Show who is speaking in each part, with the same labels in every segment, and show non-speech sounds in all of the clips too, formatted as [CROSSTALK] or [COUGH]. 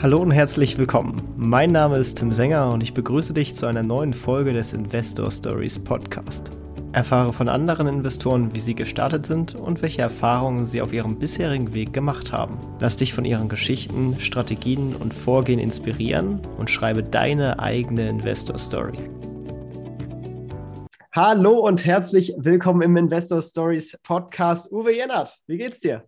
Speaker 1: Hallo und herzlich willkommen. Mein Name ist Tim Sänger und ich begrüße dich zu einer neuen Folge des Investor Stories Podcast. Erfahre von anderen Investoren, wie sie gestartet sind und welche Erfahrungen sie auf ihrem bisherigen Weg gemacht haben. Lass dich von ihren Geschichten, Strategien und Vorgehen inspirieren und schreibe deine eigene Investor Story. Hallo und herzlich willkommen im Investor Stories Podcast. Uwe Jennert, wie geht's dir?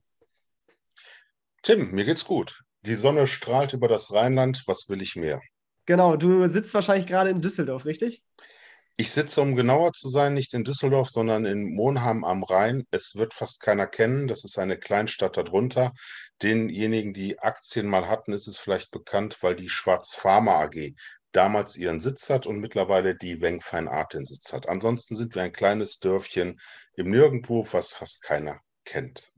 Speaker 2: Tim, mir geht's gut. Die Sonne strahlt über das Rheinland. Was will ich mehr?
Speaker 1: Genau, du sitzt wahrscheinlich gerade in Düsseldorf, richtig?
Speaker 2: Ich sitze, um genauer zu sein, nicht in Düsseldorf, sondern in Monheim am Rhein. Es wird fast keiner kennen. Das ist eine Kleinstadt darunter. Denjenigen, die Aktien mal hatten, ist es vielleicht bekannt, weil die Schwarz Pharma AG damals ihren Sitz hat und mittlerweile die Wengfein Art den Sitz hat. Ansonsten sind wir ein kleines Dörfchen im Nirgendwo, was fast keiner kennt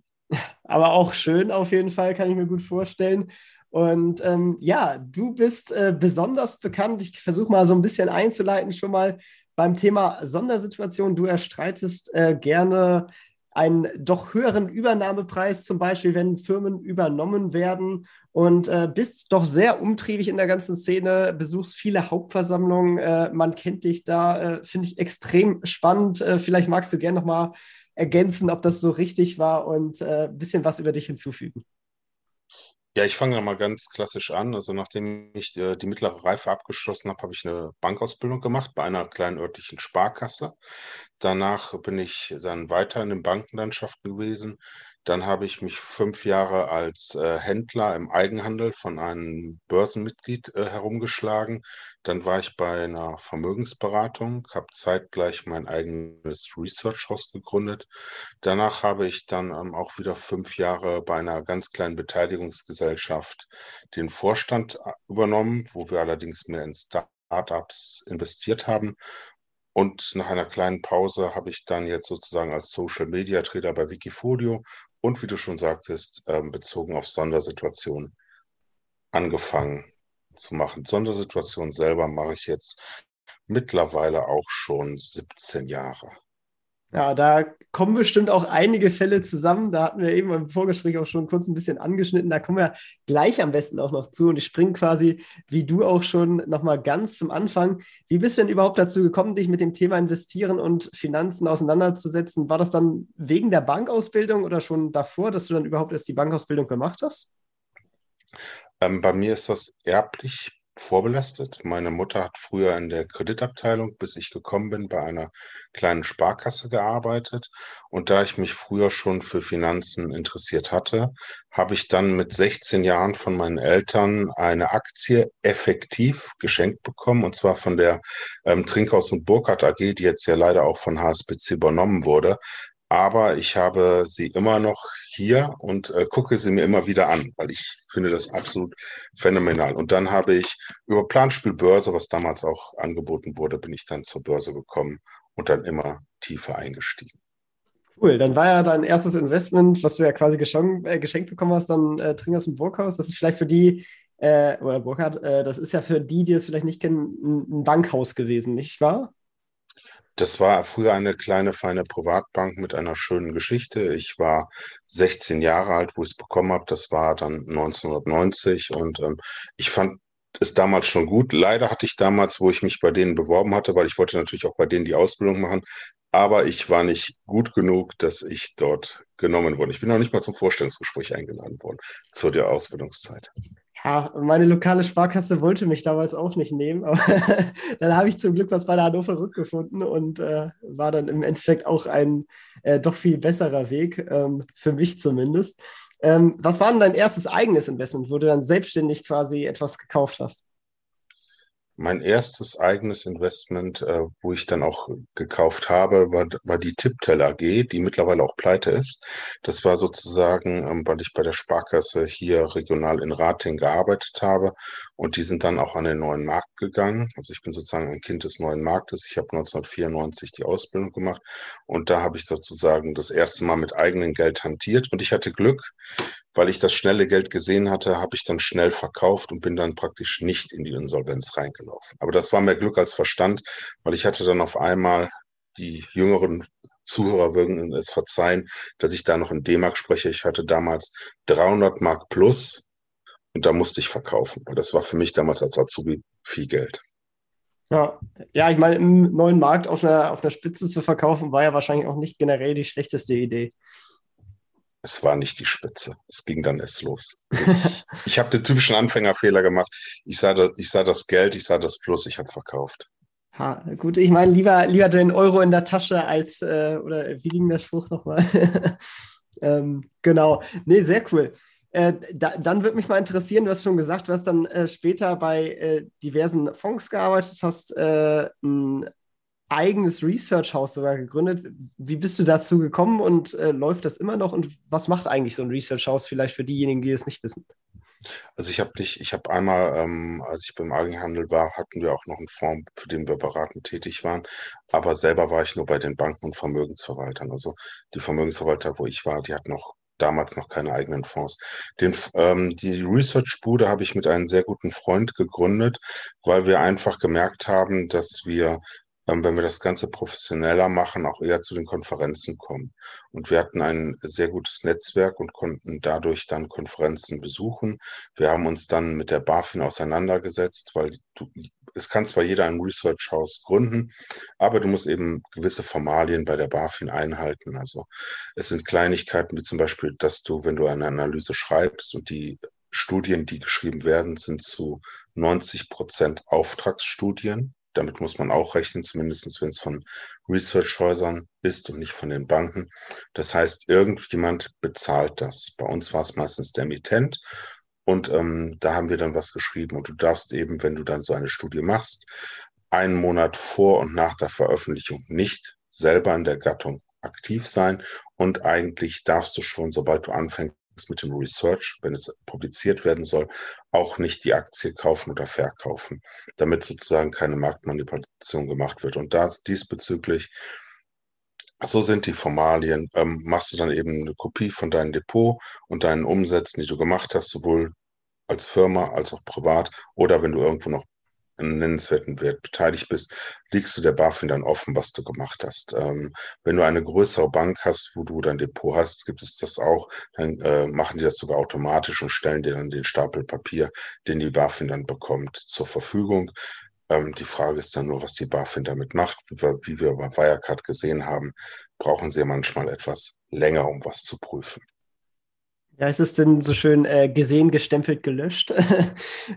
Speaker 1: aber auch schön auf jeden Fall, kann ich mir gut vorstellen. Und ähm, ja, du bist äh, besonders bekannt. Ich versuche mal so ein bisschen einzuleiten schon mal beim Thema Sondersituation. Du erstreitest äh, gerne einen doch höheren Übernahmepreis, zum Beispiel, wenn Firmen übernommen werden und äh, bist doch sehr umtriebig in der ganzen Szene, besuchst viele Hauptversammlungen, äh, man kennt dich da, äh, finde ich extrem spannend. Äh, vielleicht magst du gerne noch mal ergänzen, ob das so richtig war und äh, ein bisschen was über dich hinzufügen.
Speaker 2: Ja, ich fange mal ganz klassisch an. Also nachdem ich äh, die mittlere Reife abgeschlossen habe, habe ich eine Bankausbildung gemacht bei einer kleinen örtlichen Sparkasse. Danach bin ich dann weiter in den Bankenlandschaften gewesen, dann habe ich mich fünf Jahre als äh, Händler im Eigenhandel von einem Börsenmitglied äh, herumgeschlagen. Dann war ich bei einer Vermögensberatung, habe zeitgleich mein eigenes Research House gegründet. Danach habe ich dann ähm, auch wieder fünf Jahre bei einer ganz kleinen Beteiligungsgesellschaft den Vorstand äh, übernommen, wo wir allerdings mehr in Startups investiert haben. Und nach einer kleinen Pause habe ich dann jetzt sozusagen als Social Media Trader bei Wikifolio und wie du schon sagtest, ähm, bezogen auf Sondersituationen angefangen zu machen. Sondersituationen selber mache ich jetzt mittlerweile auch schon 17 Jahre.
Speaker 1: Ja, da kommen bestimmt auch einige Fälle zusammen. Da hatten wir eben im Vorgespräch auch schon kurz ein bisschen angeschnitten. Da kommen wir gleich am besten auch noch zu. Und ich springe quasi, wie du auch schon, nochmal ganz zum Anfang. Wie bist du denn überhaupt dazu gekommen, dich mit dem Thema Investieren und Finanzen auseinanderzusetzen? War das dann wegen der Bankausbildung oder schon davor, dass du dann überhaupt erst die Bankausbildung gemacht hast?
Speaker 2: Ähm, bei mir ist das erblich vorbelastet. Meine Mutter hat früher in der Kreditabteilung, bis ich gekommen bin, bei einer kleinen Sparkasse gearbeitet. Und da ich mich früher schon für Finanzen interessiert hatte, habe ich dann mit 16 Jahren von meinen Eltern eine Aktie effektiv geschenkt bekommen, und zwar von der ähm, Trinkhaus und Burkhardt AG, die jetzt ja leider auch von HSBC übernommen wurde aber ich habe sie immer noch hier und äh, gucke sie mir immer wieder an, weil ich finde das absolut phänomenal. Und dann habe ich über Planspielbörse, was damals auch angeboten wurde, bin ich dann zur Börse gekommen und dann immer tiefer eingestiegen.
Speaker 1: Cool, dann war ja dein erstes Investment, was du ja quasi geschenkt, äh, geschenkt bekommen hast, dann äh, Trinkers und Burghaus. Das ist vielleicht für die, äh, oder Burkhardt, äh, das ist ja für die, die es vielleicht nicht kennen, ein Bankhaus gewesen, nicht wahr?
Speaker 2: Das war früher eine kleine, feine Privatbank mit einer schönen Geschichte. Ich war 16 Jahre alt, wo ich es bekommen habe. Das war dann 1990 und ähm, ich fand es damals schon gut. Leider hatte ich damals, wo ich mich bei denen beworben hatte, weil ich wollte natürlich auch bei denen die Ausbildung machen, aber ich war nicht gut genug, dass ich dort genommen wurde. Ich bin noch nicht mal zum Vorstellungsgespräch eingeladen worden zu der Ausbildungszeit.
Speaker 1: Ja, meine lokale Sparkasse wollte mich damals auch nicht nehmen, aber [LAUGHS] dann habe ich zum Glück was bei der Hannover rückgefunden und äh, war dann im Endeffekt auch ein äh, doch viel besserer Weg, ähm, für mich zumindest. Ähm, was war denn dein erstes eigenes Investment, wo du dann selbstständig quasi etwas gekauft hast?
Speaker 2: Mein erstes eigenes Investment, äh, wo ich dann auch gekauft habe, war, war die Tiptel AG, die mittlerweile auch pleite ist. Das war sozusagen, ähm, weil ich bei der Sparkasse hier regional in Rating gearbeitet habe und die sind dann auch an den neuen Markt gegangen. Also ich bin sozusagen ein Kind des neuen Marktes. Ich habe 1994 die Ausbildung gemacht und da habe ich sozusagen das erste Mal mit eigenem Geld hantiert und ich hatte Glück weil ich das schnelle Geld gesehen hatte, habe ich dann schnell verkauft und bin dann praktisch nicht in die Insolvenz reingelaufen. Aber das war mehr Glück als Verstand, weil ich hatte dann auf einmal die jüngeren Zuhörer würden es verzeihen, dass ich da noch in D-Mark spreche. Ich hatte damals 300 Mark plus Und da musste ich verkaufen, weil das war für mich damals als Azubi viel Geld.
Speaker 1: Ja, ja ich meine, im neuen Markt auf einer, auf einer Spitze zu verkaufen, war ja wahrscheinlich auch nicht generell die schlechteste Idee.
Speaker 2: Es war nicht die Spitze. Es ging dann erst los. Ich, [LAUGHS] ich habe den typischen Anfängerfehler gemacht. Ich sah, das, ich sah das Geld, ich sah das Plus, ich habe verkauft.
Speaker 1: Ha, gut, ich meine, lieber, lieber den Euro in der Tasche als, äh, oder wie ging der Spruch nochmal? [LAUGHS] ähm, genau. Nee, sehr cool. Äh, da, dann würde mich mal interessieren, du hast schon gesagt, du hast dann äh, später bei äh, diversen Fonds gearbeitet, hast äh, ein eigenes Research-Haus sogar gegründet. Wie bist du dazu gekommen und äh, läuft das immer noch? Und was macht eigentlich so ein Research-Haus vielleicht für diejenigen, die es nicht wissen?
Speaker 2: Also ich habe dich, ich habe einmal, ähm, als ich beim Eigenhandel war, hatten wir auch noch einen Fonds, für den wir beratend tätig waren. Aber selber war ich nur bei den Banken und Vermögensverwaltern. Also die Vermögensverwalter, wo ich war, die hatten noch damals noch keine eigenen Fonds. Den, ähm, die Research-Bude habe ich mit einem sehr guten Freund gegründet, weil wir einfach gemerkt haben, dass wir wenn wir das Ganze professioneller machen, auch eher zu den Konferenzen kommen. Und wir hatten ein sehr gutes Netzwerk und konnten dadurch dann Konferenzen besuchen. Wir haben uns dann mit der BaFin auseinandergesetzt, weil du, es kann zwar jeder ein Research House gründen, aber du musst eben gewisse Formalien bei der BaFin einhalten. Also es sind Kleinigkeiten wie zum Beispiel, dass du, wenn du eine Analyse schreibst und die Studien, die geschrieben werden, sind zu 90 Prozent Auftragsstudien. Damit muss man auch rechnen, zumindest wenn es von Research-Häusern ist und nicht von den Banken. Das heißt, irgendjemand bezahlt das. Bei uns war es meistens der Emittent. Und ähm, da haben wir dann was geschrieben. Und du darfst eben, wenn du dann so eine Studie machst, einen Monat vor und nach der Veröffentlichung nicht selber in der Gattung aktiv sein. Und eigentlich darfst du schon, sobald du anfängst, mit dem Research, wenn es publiziert werden soll, auch nicht die Aktie kaufen oder verkaufen, damit sozusagen keine Marktmanipulation gemacht wird. Und da diesbezüglich, so sind die Formalien, ähm, machst du dann eben eine Kopie von deinem Depot und deinen Umsätzen, die du gemacht hast, sowohl als Firma als auch privat oder wenn du irgendwo noch einen nennenswerten Wert beteiligt bist, liegst du der BaFin dann offen, was du gemacht hast. Ähm, wenn du eine größere Bank hast, wo du dein Depot hast, gibt es das auch, dann äh, machen die das sogar automatisch und stellen dir dann den Stapel Papier, den die BaFin dann bekommt, zur Verfügung. Ähm, die Frage ist dann nur, was die BaFin damit macht. Wie wir, wie wir bei Wirecard gesehen haben, brauchen sie manchmal etwas länger, um was zu prüfen
Speaker 1: ja, ist es denn so schön äh, gesehen, gestempelt, gelöscht? [LAUGHS]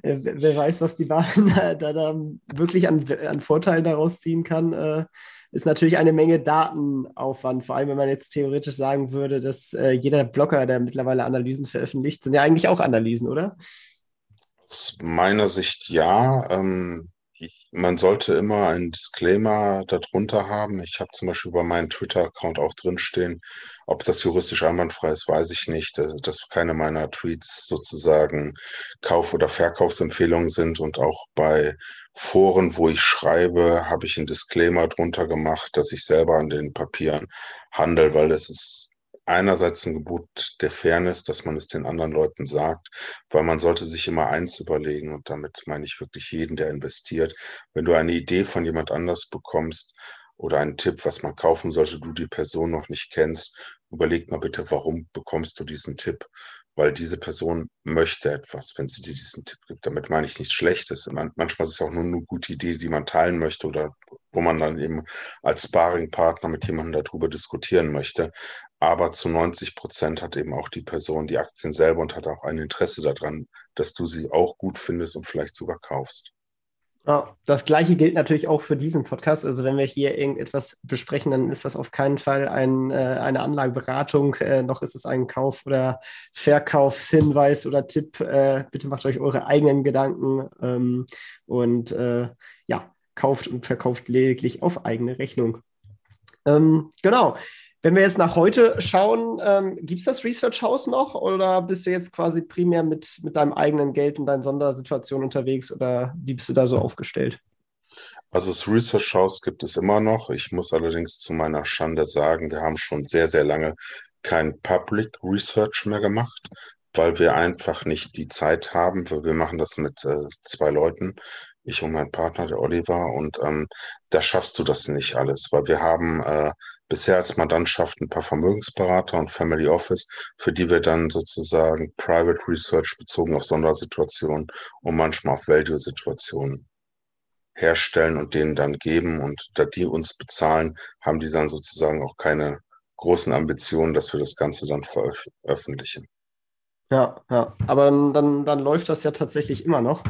Speaker 1: Äh, wer weiß, was die Bahn [LAUGHS] da, da, da wirklich an, an, Vorteilen daraus ziehen kann, äh, ist natürlich eine Menge Datenaufwand. Vor allem, wenn man jetzt theoretisch sagen würde, dass äh, jeder Blogger, der mittlerweile Analysen veröffentlicht, sind ja eigentlich auch Analysen, oder?
Speaker 2: Aus meiner Sicht ja. Ähm, man sollte immer einen Disclaimer darunter haben. Ich habe zum Beispiel bei meinem Twitter-Account auch drinstehen, ob das juristisch einwandfrei ist, weiß ich nicht. Dass, dass keine meiner Tweets sozusagen Kauf- oder Verkaufsempfehlungen sind. Und auch bei Foren, wo ich schreibe, habe ich einen Disclaimer drunter gemacht, dass ich selber an den Papieren handle, weil das ist einerseits ein Gebot der Fairness, dass man es den anderen Leuten sagt, weil man sollte sich immer eins überlegen und damit meine ich wirklich jeden, der investiert. Wenn du eine Idee von jemand anders bekommst oder einen Tipp, was man kaufen sollte, du die Person noch nicht kennst, überleg mal bitte, warum bekommst du diesen Tipp? Weil diese Person möchte etwas, wenn sie dir diesen Tipp gibt. Damit meine ich nichts Schlechtes. Manchmal ist es auch nur eine gute Idee, die man teilen möchte oder wo man dann eben als Sparringpartner mit jemandem darüber diskutieren möchte. Aber zu 90 Prozent hat eben auch die Person die Aktien selber und hat auch ein Interesse daran, dass du sie auch gut findest und vielleicht sogar kaufst.
Speaker 1: Ja, das gleiche gilt natürlich auch für diesen Podcast. Also wenn wir hier irgendetwas besprechen, dann ist das auf keinen Fall ein, äh, eine Anlageberatung, äh, noch ist es ein Kauf- oder Verkaufshinweis oder Tipp. Äh, bitte macht euch eure eigenen Gedanken ähm, und äh, ja, kauft und verkauft lediglich auf eigene Rechnung. Ähm, genau. Wenn wir jetzt nach heute schauen, ähm, gibt es das Research House noch oder bist du jetzt quasi primär mit, mit deinem eigenen Geld und deinen Sondersituationen unterwegs oder wie bist du da so aufgestellt?
Speaker 2: Also das Research House gibt es immer noch. Ich muss allerdings zu meiner Schande sagen, wir haben schon sehr, sehr lange kein Public Research mehr gemacht, weil wir einfach nicht die Zeit haben. Wir machen das mit äh, zwei Leuten. Ich und mein Partner, der Oliver. Und ähm, da schaffst du das nicht alles, weil wir haben äh, bisher als Mandantschaft ein paar Vermögensberater und Family Office, für die wir dann sozusagen Private Research bezogen auf Sondersituationen und manchmal auf Value-Situationen herstellen und denen dann geben. Und da die uns bezahlen, haben die dann sozusagen auch keine großen Ambitionen, dass wir das Ganze dann veröffentlichen.
Speaker 1: Ja, ja, aber dann, dann, dann läuft das ja tatsächlich immer noch.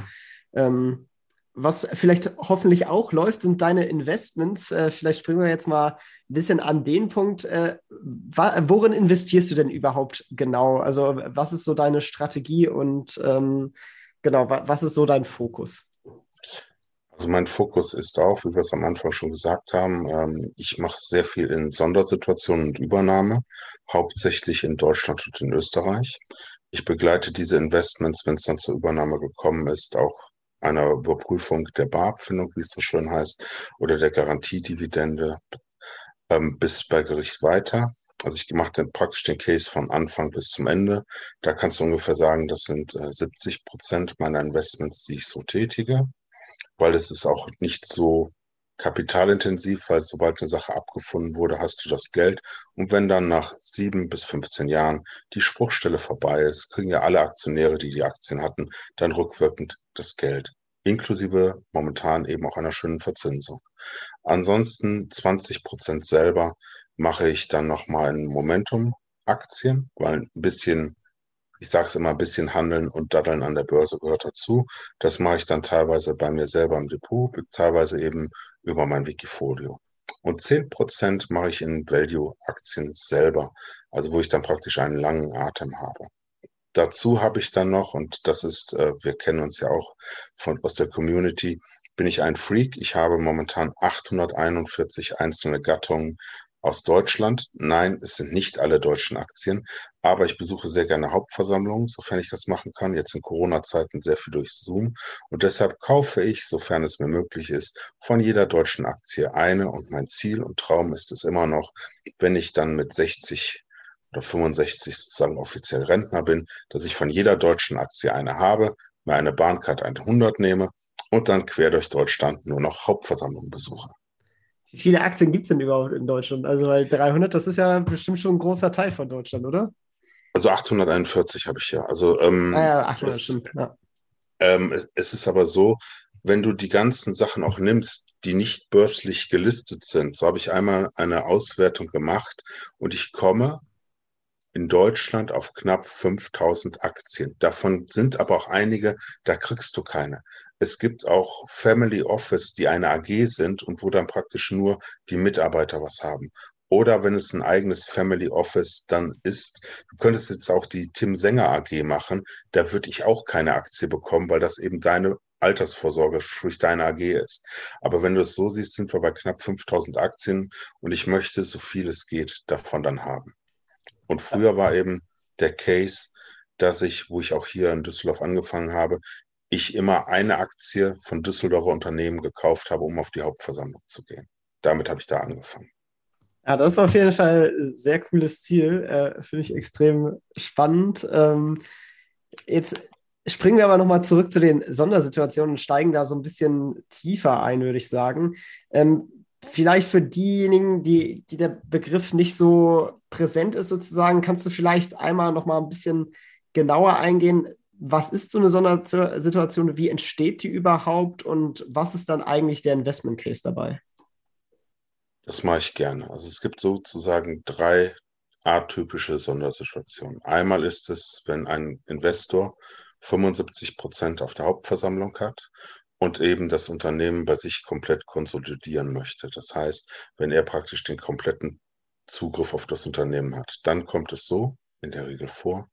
Speaker 1: Ähm, was vielleicht hoffentlich auch läuft, sind deine Investments. Äh, vielleicht springen wir jetzt mal ein bisschen an den Punkt. Äh, worin investierst du denn überhaupt genau? Also was ist so deine Strategie und ähm, genau, was ist so dein Fokus?
Speaker 2: Also mein Fokus ist auch, wie wir es am Anfang schon gesagt haben, ähm, ich mache sehr viel in Sondersituationen und Übernahme, hauptsächlich in Deutschland und in Österreich. Ich begleite diese Investments, wenn es dann zur Übernahme gekommen ist, auch einer Überprüfung der Barabfindung, wie es so schön heißt, oder der Garantiedividende ähm, bis bei Gericht weiter. Also ich mache dann praktisch den Case von Anfang bis zum Ende. Da kannst du ungefähr sagen, das sind äh, 70 Prozent meiner Investments, die ich so tätige weil es ist auch nicht so kapitalintensiv, weil sobald eine Sache abgefunden wurde, hast du das Geld. Und wenn dann nach sieben bis 15 Jahren die Spruchstelle vorbei ist, kriegen ja alle Aktionäre, die die Aktien hatten, dann rückwirkend das Geld. Inklusive momentan eben auch einer schönen Verzinsung. Ansonsten 20 Prozent selber mache ich dann nochmal in Momentum-Aktien, weil ein bisschen ich sage es immer, ein bisschen Handeln und Daddeln an der Börse gehört dazu. Das mache ich dann teilweise bei mir selber im Depot, teilweise eben über mein Wikifolio. Und 10% mache ich in Value-Aktien selber, also wo ich dann praktisch einen langen Atem habe. Dazu habe ich dann noch, und das ist, äh, wir kennen uns ja auch von, aus der Community, bin ich ein Freak. Ich habe momentan 841 einzelne Gattungen aus Deutschland. Nein, es sind nicht alle deutschen Aktien, aber ich besuche sehr gerne Hauptversammlungen, sofern ich das machen kann. Jetzt in Corona-Zeiten sehr viel durch Zoom. Und deshalb kaufe ich, sofern es mir möglich ist, von jeder deutschen Aktie eine. Und mein Ziel und Traum ist es immer noch, wenn ich dann mit 60 oder 65 sozusagen offiziell Rentner bin, dass ich von jeder deutschen Aktie eine habe, mir eine Bahncard 100 nehme und dann quer durch Deutschland nur noch Hauptversammlungen besuche.
Speaker 1: Wie viele Aktien gibt es denn überhaupt in Deutschland? Also, weil 300, das ist ja bestimmt schon ein großer Teil von Deutschland, oder?
Speaker 2: Also 841 habe ich ja. Also, ähm,
Speaker 1: ah ja, 800, es, stimmt. Ja.
Speaker 2: Ähm, es, es ist aber so, wenn du die ganzen Sachen auch nimmst, die nicht börslich gelistet sind, so habe ich einmal eine Auswertung gemacht und ich komme in Deutschland auf knapp 5000 Aktien. Davon sind aber auch einige, da kriegst du keine. Es gibt auch Family Office, die eine AG sind und wo dann praktisch nur die Mitarbeiter was haben. Oder wenn es ein eigenes Family Office dann ist, du könntest jetzt auch die Tim Sänger AG machen, da würde ich auch keine Aktie bekommen, weil das eben deine Altersvorsorge durch deine AG ist. Aber wenn du es so siehst, sind wir bei knapp 5000 Aktien und ich möchte so viel es geht davon dann haben. Und früher war eben der Case, dass ich, wo ich auch hier in Düsseldorf angefangen habe, ich immer eine Aktie von Düsseldorfer Unternehmen gekauft habe, um auf die Hauptversammlung zu gehen. Damit habe ich da angefangen.
Speaker 1: Ja, das ist auf jeden Fall ein sehr cooles Ziel. Äh, Finde ich extrem spannend. Ähm, jetzt springen wir aber nochmal zurück zu den Sondersituationen und steigen da so ein bisschen tiefer ein, würde ich sagen. Ähm, vielleicht für diejenigen, die, die der Begriff nicht so präsent ist, sozusagen, kannst du vielleicht einmal nochmal ein bisschen genauer eingehen, was ist so eine Sondersituation, wie entsteht die überhaupt und was ist dann eigentlich der Investment Case dabei?
Speaker 2: Das mache ich gerne. Also es gibt sozusagen drei atypische Sondersituationen. Einmal ist es, wenn ein Investor 75 Prozent auf der Hauptversammlung hat und eben das Unternehmen bei sich komplett konsolidieren möchte. Das heißt, wenn er praktisch den kompletten Zugriff auf das Unternehmen hat, dann kommt es so in der Regel vor,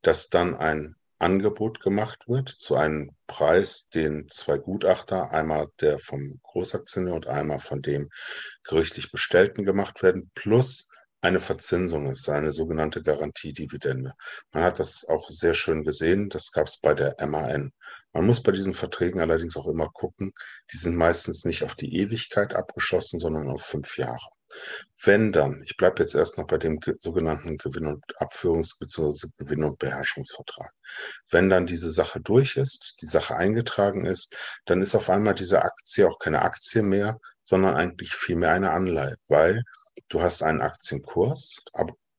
Speaker 2: dass dann ein Angebot gemacht wird zu einem Preis, den zwei Gutachter, einmal der vom Großaktionär und einmal von dem gerichtlich Bestellten gemacht werden, plus eine Verzinsung ist, eine sogenannte Garantiedividende. Man hat das auch sehr schön gesehen, das gab es bei der MAN. Man muss bei diesen Verträgen allerdings auch immer gucken, die sind meistens nicht auf die Ewigkeit abgeschlossen, sondern auf fünf Jahre. Wenn dann, ich bleibe jetzt erst noch bei dem sogenannten Gewinn- und Abführungs- bzw. Gewinn- und Beherrschungsvertrag. Wenn dann diese Sache durch ist, die Sache eingetragen ist, dann ist auf einmal diese Aktie auch keine Aktie mehr, sondern eigentlich vielmehr eine Anleihe, weil du hast einen Aktienkurs,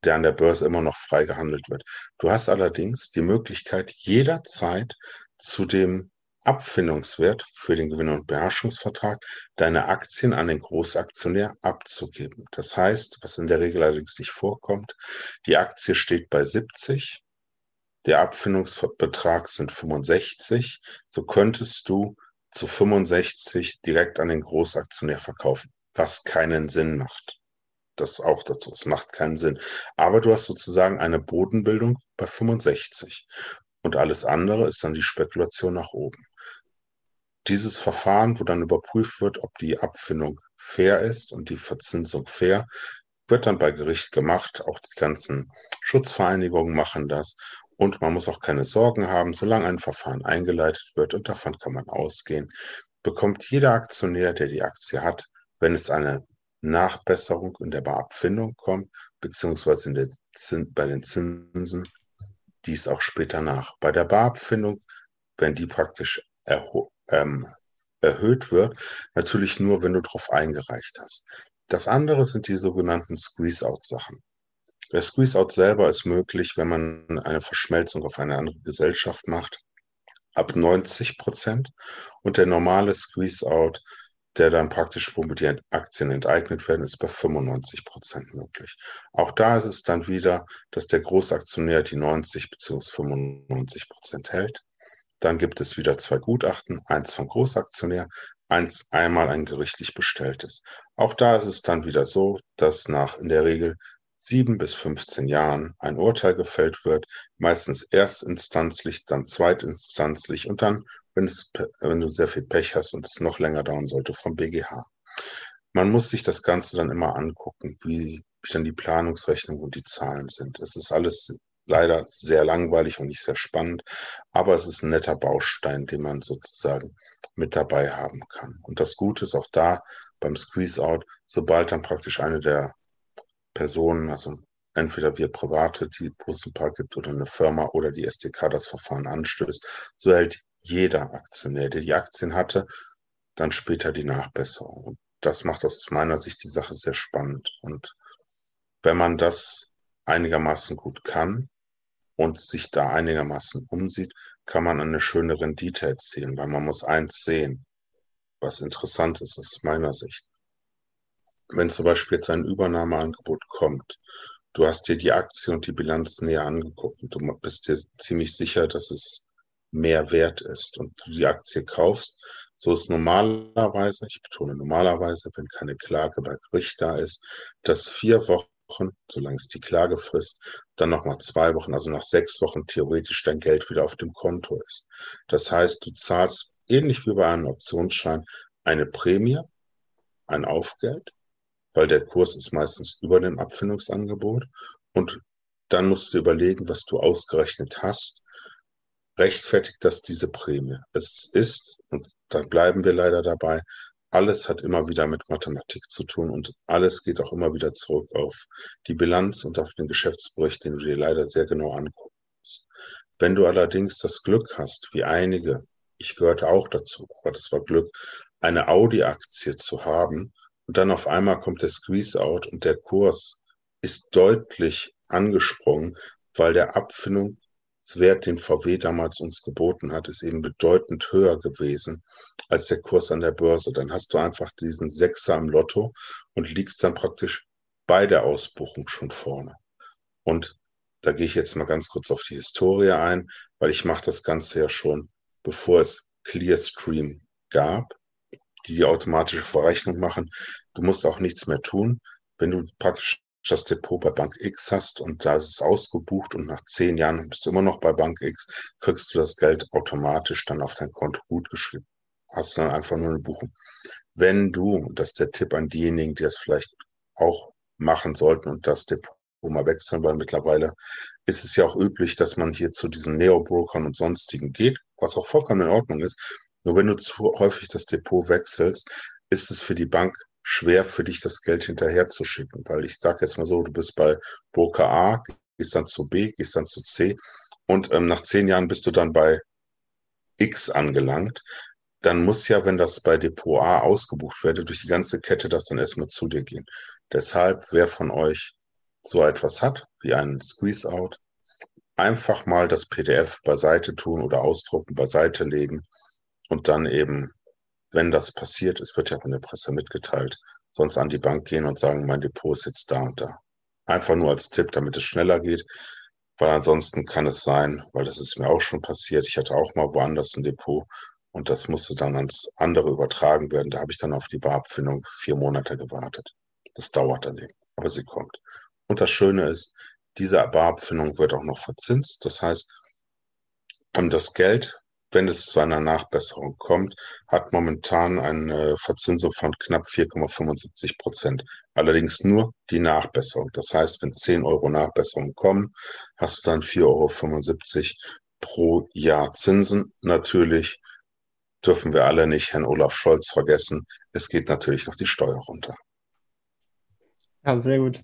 Speaker 2: der an der Börse immer noch frei gehandelt wird. Du hast allerdings die Möglichkeit, jederzeit zu dem Abfindungswert für den Gewinn- und Beherrschungsvertrag deine Aktien an den Großaktionär abzugeben. Das heißt, was in der Regel allerdings nicht vorkommt, die Aktie steht bei 70, der Abfindungsbetrag sind 65, so könntest du zu 65 direkt an den Großaktionär verkaufen, was keinen Sinn macht. Das auch dazu. Es macht keinen Sinn. Aber du hast sozusagen eine Bodenbildung bei 65. Und alles andere ist dann die Spekulation nach oben dieses Verfahren, wo dann überprüft wird, ob die Abfindung fair ist und die Verzinsung fair, wird dann bei Gericht gemacht. Auch die ganzen Schutzvereinigungen machen das. Und man muss auch keine Sorgen haben, solange ein Verfahren eingeleitet wird, und davon kann man ausgehen, bekommt jeder Aktionär, der die Aktie hat, wenn es eine Nachbesserung in der Beabfindung kommt, beziehungsweise in der bei den Zinsen, dies auch später nach. Bei der Barabfindung, wenn die praktisch ähm, erhöht wird, natürlich nur, wenn du darauf eingereicht hast. Das andere sind die sogenannten Squeeze-Out-Sachen. Der Squeeze-Out selber ist möglich, wenn man eine Verschmelzung auf eine andere Gesellschaft macht, ab 90 Prozent. Und der normale Squeeze-Out, der dann praktisch, womit die Aktien enteignet werden, ist bei 95 Prozent möglich. Auch da ist es dann wieder, dass der Großaktionär die 90 bzw. 95 Prozent hält. Dann gibt es wieder zwei Gutachten, eins vom Großaktionär, eins einmal ein gerichtlich bestelltes. Auch da ist es dann wieder so, dass nach in der Regel sieben bis 15 Jahren ein Urteil gefällt wird, meistens erstinstanzlich, dann zweitinstanzlich und dann, wenn, es, wenn du sehr viel Pech hast und es noch länger dauern sollte, vom BGH. Man muss sich das Ganze dann immer angucken, wie, dann die Planungsrechnung und die Zahlen sind. Es ist alles leider sehr langweilig und nicht sehr spannend, aber es ist ein netter Baustein, den man sozusagen mit dabei haben kann. Und das Gute ist auch da beim Squeeze-Out, sobald dann praktisch eine der Personen, also entweder wir Private, die, wo es gibt, oder eine Firma oder die SDK das Verfahren anstößt, so hält jeder Aktionär, der die Aktien hatte, dann später die Nachbesserung. Und das macht aus meiner Sicht die Sache sehr spannend. Und wenn man das einigermaßen gut kann, und sich da einigermaßen umsieht, kann man eine schöne Rendite erzielen, weil man muss eins sehen, was interessant ist aus meiner Sicht. Wenn zum Beispiel jetzt ein Übernahmeangebot kommt, du hast dir die Aktie und die Bilanz näher angeguckt und du bist dir ziemlich sicher, dass es mehr wert ist und du die Aktie kaufst, so ist normalerweise, ich betone normalerweise, wenn keine Klage bei Gericht da ist, dass vier Wochen Wochen, solange es die Klagefrist, dann nochmal zwei Wochen, also nach sechs Wochen theoretisch dein Geld wieder auf dem Konto ist. Das heißt, du zahlst ähnlich wie bei einem Optionsschein eine Prämie, ein Aufgeld, weil der Kurs ist meistens über dem Abfindungsangebot und dann musst du überlegen, was du ausgerechnet hast. Rechtfertigt das diese Prämie? Es ist, und da bleiben wir leider dabei, alles hat immer wieder mit Mathematik zu tun und alles geht auch immer wieder zurück auf die Bilanz und auf den Geschäftsbericht, den du dir leider sehr genau anguckst. Wenn du allerdings das Glück hast, wie einige, ich gehörte auch dazu, aber das war Glück, eine Audi-Aktie zu haben und dann auf einmal kommt der Squeeze-Out und der Kurs ist deutlich angesprungen, weil der Abfindung Wert, den VW damals uns geboten hat, ist eben bedeutend höher gewesen als der Kurs an der Börse. Dann hast du einfach diesen Sechser im Lotto und liegst dann praktisch bei der Ausbuchung schon vorne. Und da gehe ich jetzt mal ganz kurz auf die Historie ein, weil ich mache das Ganze ja schon, bevor es Clearstream gab, die die automatische Verrechnung machen. Du musst auch nichts mehr tun. Wenn du praktisch das Depot bei Bank X hast und da ist es ausgebucht und nach zehn Jahren bist du immer noch bei Bank X, kriegst du das Geld automatisch dann auf dein Konto gut geschrieben. Hast du dann einfach nur eine Buchung. Wenn du, und das ist der Tipp an diejenigen, die das vielleicht auch machen sollten und das Depot mal wechseln, weil mittlerweile ist es ja auch üblich, dass man hier zu diesen Neo-Brokern und sonstigen geht, was auch vollkommen in Ordnung ist. Nur wenn du zu häufig das Depot wechselst, ist es für die Bank schwer für dich, das Geld hinterher zu schicken. Weil ich sage jetzt mal so, du bist bei Broker A, gehst dann zu B, gehst dann zu C und ähm, nach zehn Jahren bist du dann bei X angelangt. Dann muss ja, wenn das bei Depot A ausgebucht werde, durch die ganze Kette das dann erstmal zu dir gehen. Deshalb, wer von euch so etwas hat, wie einen Squeeze-Out, einfach mal das PDF beiseite tun oder ausdrucken, beiseite legen und dann eben, wenn das passiert, es wird ja von der Presse mitgeteilt, sonst an die Bank gehen und sagen, mein Depot ist jetzt da und da. Einfach nur als Tipp, damit es schneller geht, weil ansonsten kann es sein, weil das ist mir auch schon passiert, ich hatte auch mal woanders ein Depot und das musste dann ans andere übertragen werden. Da habe ich dann auf die Barabfindung vier Monate gewartet. Das dauert dann eben, aber sie kommt. Und das Schöne ist, diese Barabfindung wird auch noch verzinst. Das heißt, das Geld, wenn es zu einer Nachbesserung kommt, hat momentan eine Verzinsung von knapp 4,75 Prozent. Allerdings nur die Nachbesserung. Das heißt, wenn 10 Euro Nachbesserung kommen, hast du dann 4,75 Euro pro Jahr Zinsen. Natürlich dürfen wir alle nicht Herrn Olaf Scholz vergessen. Es geht natürlich noch die Steuer runter.
Speaker 1: Ja, sehr gut.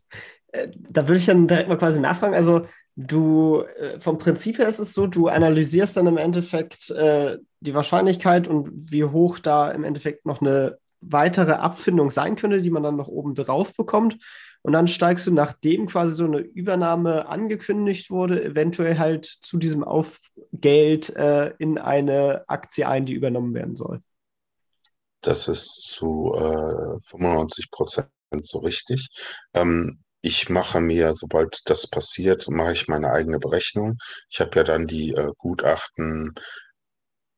Speaker 1: Äh, da würde ich dann direkt mal quasi nachfragen. Also, du, äh, vom Prinzip her ist es so, du analysierst dann im Endeffekt äh, die Wahrscheinlichkeit und wie hoch da im Endeffekt noch eine weitere Abfindung sein könnte, die man dann noch oben drauf bekommt. Und dann steigst du, nachdem quasi so eine Übernahme angekündigt wurde, eventuell halt zu diesem Aufgeld äh, in eine Aktie ein, die übernommen werden soll.
Speaker 2: Das ist zu äh, 95 Prozent so richtig. Ähm, ich mache mir, sobald das passiert, mache ich meine eigene Berechnung. Ich habe ja dann die äh, Gutachten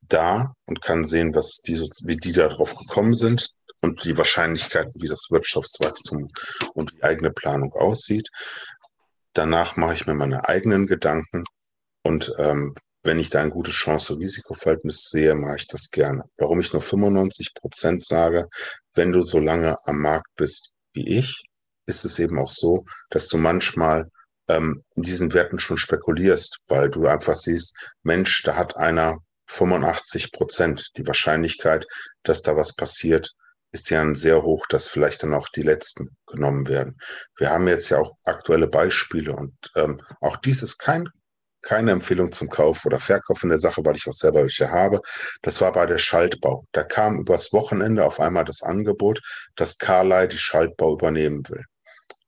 Speaker 2: da und kann sehen, was die, wie die da drauf gekommen sind und die Wahrscheinlichkeiten, wie das Wirtschaftswachstum und die eigene Planung aussieht. Danach mache ich mir meine eigenen Gedanken und ähm, wenn ich da ein gutes Chance-Risikoverhältnis sehe, mache ich das gerne. Warum ich nur 95 Prozent sage, wenn du so lange am Markt bist wie ich, ist es eben auch so, dass du manchmal ähm, in diesen Werten schon spekulierst, weil du einfach siehst, Mensch, da hat einer 85 Prozent. Die Wahrscheinlichkeit, dass da was passiert, ist ja sehr hoch, dass vielleicht dann auch die letzten genommen werden. Wir haben jetzt ja auch aktuelle Beispiele und ähm, auch dies ist kein, keine Empfehlung zum Kauf oder Verkauf in der Sache, weil ich auch selber welche habe. Das war bei der Schaltbau. Da kam übers Wochenende auf einmal das Angebot, dass Carlyle die Schaltbau übernehmen will.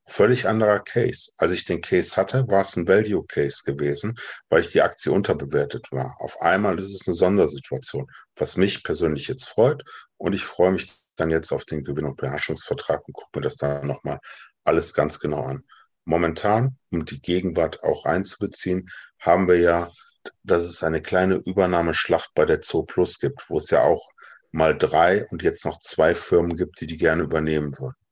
Speaker 2: Völlig anderer Case. Als ich den Case hatte, war es ein Value Case gewesen, weil ich die Aktie unterbewertet war. Auf einmal ist es eine Sondersituation, was mich persönlich jetzt freut. Und ich freue mich dann jetzt auf den Gewinn- und Beherrschungsvertrag und gucke mir das dann nochmal alles ganz genau an. Momentan, um die Gegenwart auch einzubeziehen, haben wir ja, dass es eine kleine Übernahmeschlacht bei der Zoo Plus gibt, wo es ja auch mal drei und jetzt noch zwei Firmen gibt, die die gerne übernehmen würden.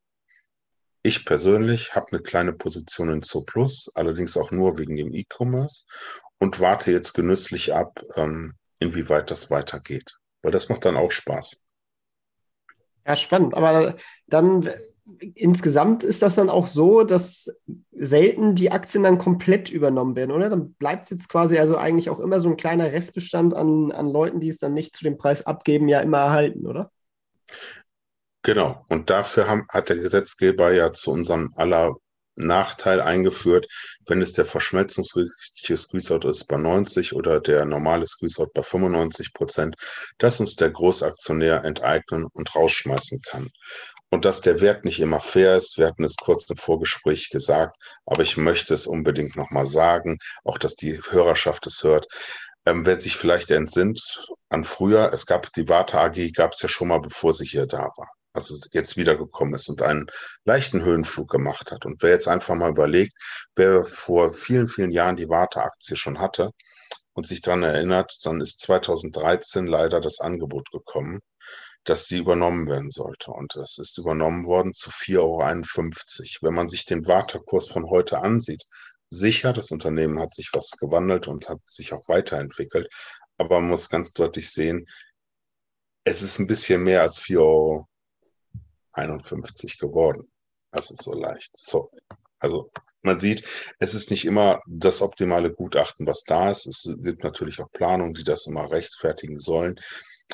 Speaker 2: Ich persönlich habe eine kleine Position in Zooplus, allerdings auch nur wegen dem E-Commerce und warte jetzt genüsslich ab, ähm, inwieweit das weitergeht. Weil das macht dann auch Spaß.
Speaker 1: Ja, spannend. Aber dann insgesamt ist das dann auch so, dass selten die Aktien dann komplett übernommen werden, oder? Dann bleibt jetzt quasi also eigentlich auch immer so ein kleiner Restbestand an, an Leuten, die es dann nicht zu dem Preis abgeben, ja immer erhalten, oder?
Speaker 2: Genau. Und dafür haben, hat der Gesetzgeber ja zu unserem aller Nachteil eingeführt, wenn es der verschmelzungsrichtige Squeeze-Out ist bei 90 oder der normale Squeeze-Out bei 95 Prozent, dass uns der Großaktionär enteignen und rausschmeißen kann. Und dass der Wert nicht immer fair ist, wir hatten es kurz im Vorgespräch gesagt, aber ich möchte es unbedingt nochmal sagen, auch dass die Hörerschaft es hört. Ähm, wer sich vielleicht entsinnt an früher, es gab die Warte AG, gab es ja schon mal, bevor sie hier da war also jetzt wiedergekommen ist und einen leichten Höhenflug gemacht hat. Und wer jetzt einfach mal überlegt, wer vor vielen, vielen Jahren die Warte-Aktie schon hatte und sich daran erinnert, dann ist 2013 leider das Angebot gekommen, dass sie übernommen werden sollte. Und das ist übernommen worden zu 4,51 Euro. Wenn man sich den Wartekurs von heute ansieht, sicher, das Unternehmen hat sich was gewandelt und hat sich auch weiterentwickelt. Aber man muss ganz deutlich sehen, es ist ein bisschen mehr als 4,51 Euro 51 geworden. Das ist so leicht. So. Also man sieht, es ist nicht immer das optimale Gutachten, was da ist. Es gibt natürlich auch Planungen, die das immer rechtfertigen sollen.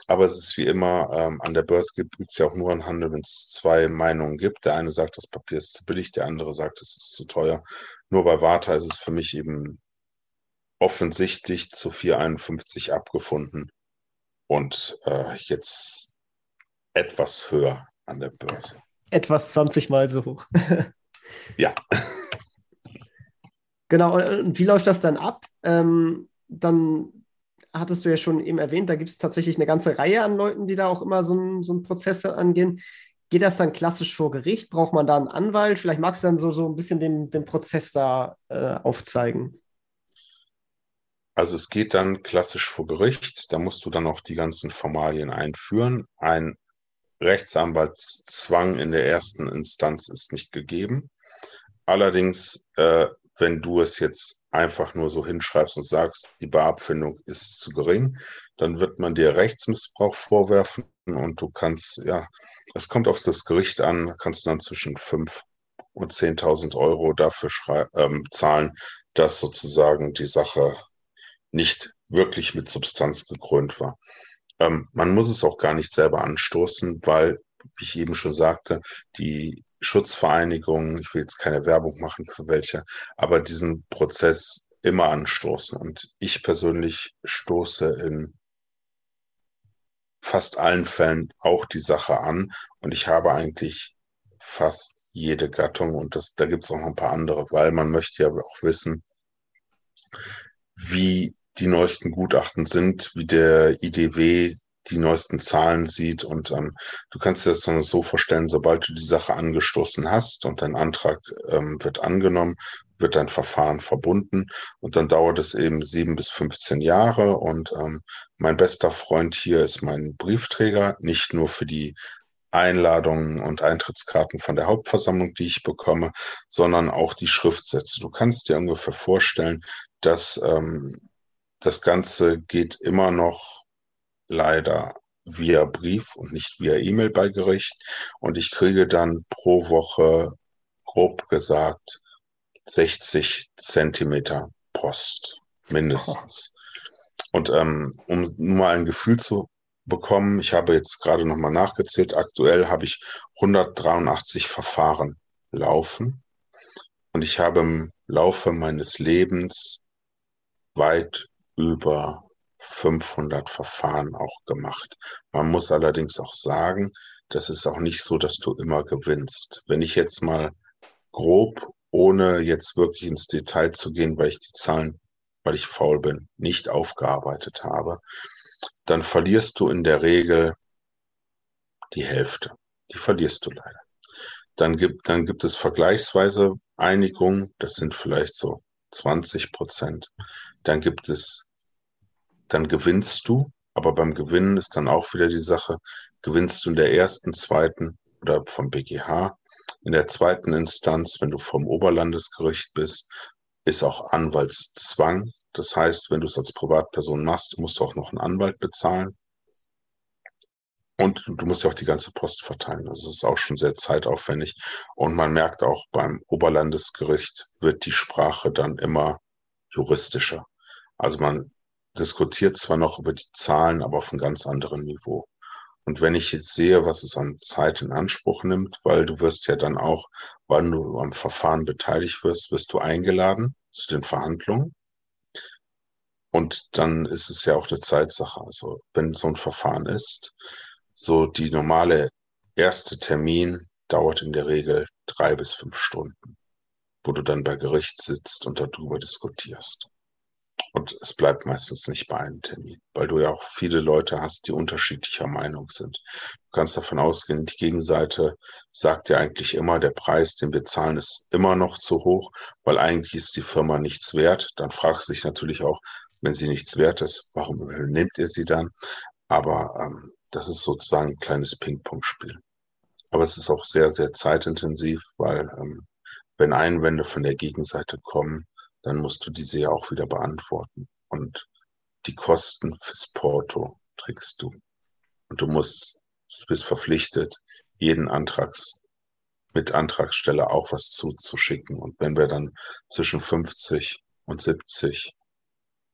Speaker 2: Aber es ist wie immer, ähm, an der Börse gibt es ja auch nur einen Handel, wenn es zwei Meinungen gibt. Der eine sagt, das Papier ist zu billig, der andere sagt, es ist zu teuer. Nur bei Warta ist es für mich eben offensichtlich zu 4,51 abgefunden und äh, jetzt etwas höher an der Börse.
Speaker 1: Etwas 20 Mal so hoch.
Speaker 2: ja.
Speaker 1: Genau, und wie läuft das dann ab? Ähm, dann hattest du ja schon eben erwähnt, da gibt es tatsächlich eine ganze Reihe an Leuten, die da auch immer so einen so Prozess angehen. Geht das dann klassisch vor Gericht? Braucht man da einen Anwalt? Vielleicht magst du dann so, so ein bisschen den, den Prozess da äh, aufzeigen.
Speaker 2: Also es geht dann klassisch vor Gericht. Da musst du dann auch die ganzen Formalien einführen. Ein Rechtsanwaltszwang in der ersten Instanz ist nicht gegeben. Allerdings, äh, wenn du es jetzt einfach nur so hinschreibst und sagst, die Beabfindung ist zu gering, dann wird man dir Rechtsmissbrauch vorwerfen und du kannst, ja, es kommt auf das Gericht an, kannst dann zwischen 5 und 10.000 Euro dafür ähm, zahlen, dass sozusagen die Sache nicht wirklich mit Substanz gekrönt war. Ähm, man muss es auch gar nicht selber anstoßen, weil, wie ich eben schon sagte, die Schutzvereinigungen, ich will jetzt keine Werbung machen für welche, aber diesen Prozess immer anstoßen. Und ich persönlich stoße in fast allen Fällen auch die Sache an. Und ich habe eigentlich fast jede Gattung und das, da gibt es auch noch ein paar andere, weil man möchte ja auch wissen, wie die neuesten Gutachten sind, wie der IDW die neuesten Zahlen sieht. Und ähm, du kannst dir das dann so vorstellen, sobald du die Sache angestoßen hast und dein Antrag ähm, wird angenommen, wird dein Verfahren verbunden und dann dauert es eben sieben bis 15 Jahre. Und ähm, mein bester Freund hier ist mein Briefträger, nicht nur für die Einladungen und Eintrittskarten von der Hauptversammlung, die ich bekomme, sondern auch die Schriftsätze. Du kannst dir ungefähr vorstellen, dass ähm, das Ganze geht immer noch leider via Brief und nicht via E-Mail bei Gericht. Und ich kriege dann pro Woche, grob gesagt, 60 Zentimeter Post mindestens. Und ähm, um nur mal ein Gefühl zu bekommen, ich habe jetzt gerade nochmal nachgezählt, aktuell habe ich 183 Verfahren laufen. Und ich habe im Laufe meines Lebens weit über 500 Verfahren auch gemacht. Man muss allerdings auch sagen, das ist auch nicht so, dass du immer gewinnst. Wenn ich jetzt mal grob, ohne jetzt wirklich ins Detail zu gehen, weil ich die Zahlen, weil ich faul bin, nicht aufgearbeitet habe, dann verlierst du in der Regel die Hälfte. Die verlierst du leider. Dann gibt, dann gibt es vergleichsweise Einigungen, das sind vielleicht so 20 Prozent. Dann gibt es dann gewinnst du. Aber beim Gewinnen ist dann auch wieder die Sache, gewinnst du in der ersten, zweiten oder vom BGH. In der zweiten Instanz, wenn du vom Oberlandesgericht bist, ist auch Anwaltszwang. Das heißt, wenn du es als Privatperson machst, musst du auch noch einen Anwalt bezahlen. Und du musst ja auch die ganze Post verteilen. Also es ist auch schon sehr zeitaufwendig. Und man merkt auch beim Oberlandesgericht wird die Sprache dann immer juristischer. Also man diskutiert zwar noch über die Zahlen, aber auf einem ganz anderen Niveau. Und wenn ich jetzt sehe, was es an Zeit in Anspruch nimmt, weil du wirst ja dann auch, wann du am Verfahren beteiligt wirst, wirst du eingeladen zu den Verhandlungen. Und dann ist es ja auch eine Zeitsache. Also wenn so ein Verfahren ist, so die normale erste Termin dauert in der Regel drei bis fünf Stunden, wo du dann bei Gericht sitzt und darüber diskutierst. Und es bleibt meistens nicht bei einem Termin, weil du ja auch viele Leute hast, die unterschiedlicher Meinung sind. Du kannst davon ausgehen, die Gegenseite sagt ja eigentlich immer, der Preis, den wir zahlen, ist immer noch zu hoch, weil eigentlich ist die Firma nichts wert. Dann fragt sich natürlich auch, wenn sie nichts wert ist, warum nehmt ihr sie dann? Aber ähm, das ist sozusagen ein kleines Ping-Pong-Spiel. Aber es ist auch sehr, sehr zeitintensiv, weil ähm, wenn Einwände von der Gegenseite kommen, dann musst du diese ja auch wieder beantworten. Und die Kosten fürs Porto trägst du. Und du musst, du bist verpflichtet, jeden Antrags, mit Antragsteller auch was zuzuschicken. Und wenn wir dann zwischen 50 und 70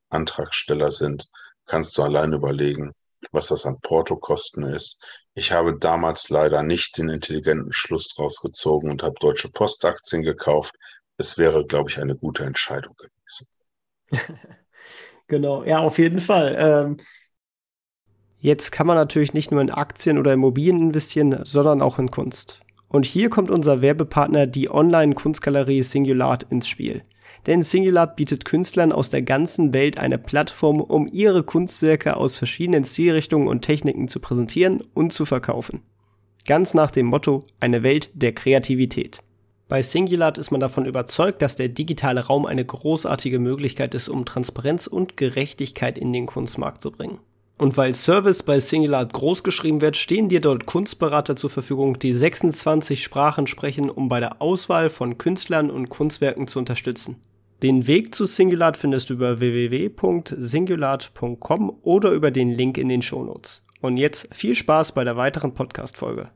Speaker 2: Antragsteller sind, kannst du allein überlegen, was das an Portokosten ist. Ich habe damals leider nicht den intelligenten Schluss draus gezogen und habe Deutsche Postaktien gekauft. Es wäre, glaube ich, eine gute Entscheidung gewesen. [LAUGHS]
Speaker 1: genau, ja, auf jeden Fall. Ähm, Jetzt kann man natürlich nicht nur in Aktien oder Immobilien investieren, sondern auch in Kunst. Und hier kommt unser Werbepartner, die Online-Kunstgalerie Singulat, ins Spiel. Denn Singulat bietet Künstlern aus der ganzen Welt eine Plattform, um ihre Kunstwerke aus verschiedenen Stilrichtungen und Techniken zu präsentieren und zu verkaufen. Ganz nach dem Motto, eine Welt der Kreativität. Bei Singulat ist man davon überzeugt, dass der digitale Raum eine großartige Möglichkeit ist, um Transparenz und Gerechtigkeit in den Kunstmarkt zu bringen. Und weil Service bei Singular groß geschrieben wird, stehen dir dort Kunstberater zur Verfügung, die 26 Sprachen sprechen, um bei der Auswahl von Künstlern und Kunstwerken zu unterstützen. Den Weg zu Singulat findest du über www.singulat.com oder über den Link in den Shownotes. Und jetzt viel Spaß bei der weiteren Podcast-Folge.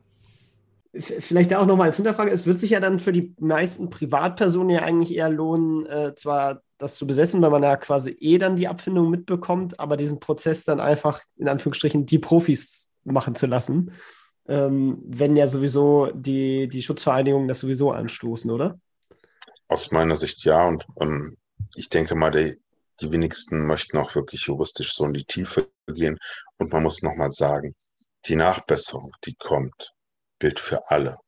Speaker 1: Vielleicht auch nochmal als Hinterfrage, es wird sich ja dann für die meisten Privatpersonen ja eigentlich eher lohnen, äh, zwar das zu besetzen, weil man ja quasi eh dann die Abfindung mitbekommt, aber diesen Prozess dann einfach in Anführungsstrichen die Profis machen zu lassen, ähm, wenn ja sowieso die, die Schutzvereinigungen das sowieso anstoßen, oder?
Speaker 2: Aus meiner Sicht ja. Und ähm, ich denke mal, die, die wenigsten möchten auch wirklich juristisch so in die Tiefe gehen. Und man muss nochmal sagen, die Nachbesserung, die kommt, gilt für alle.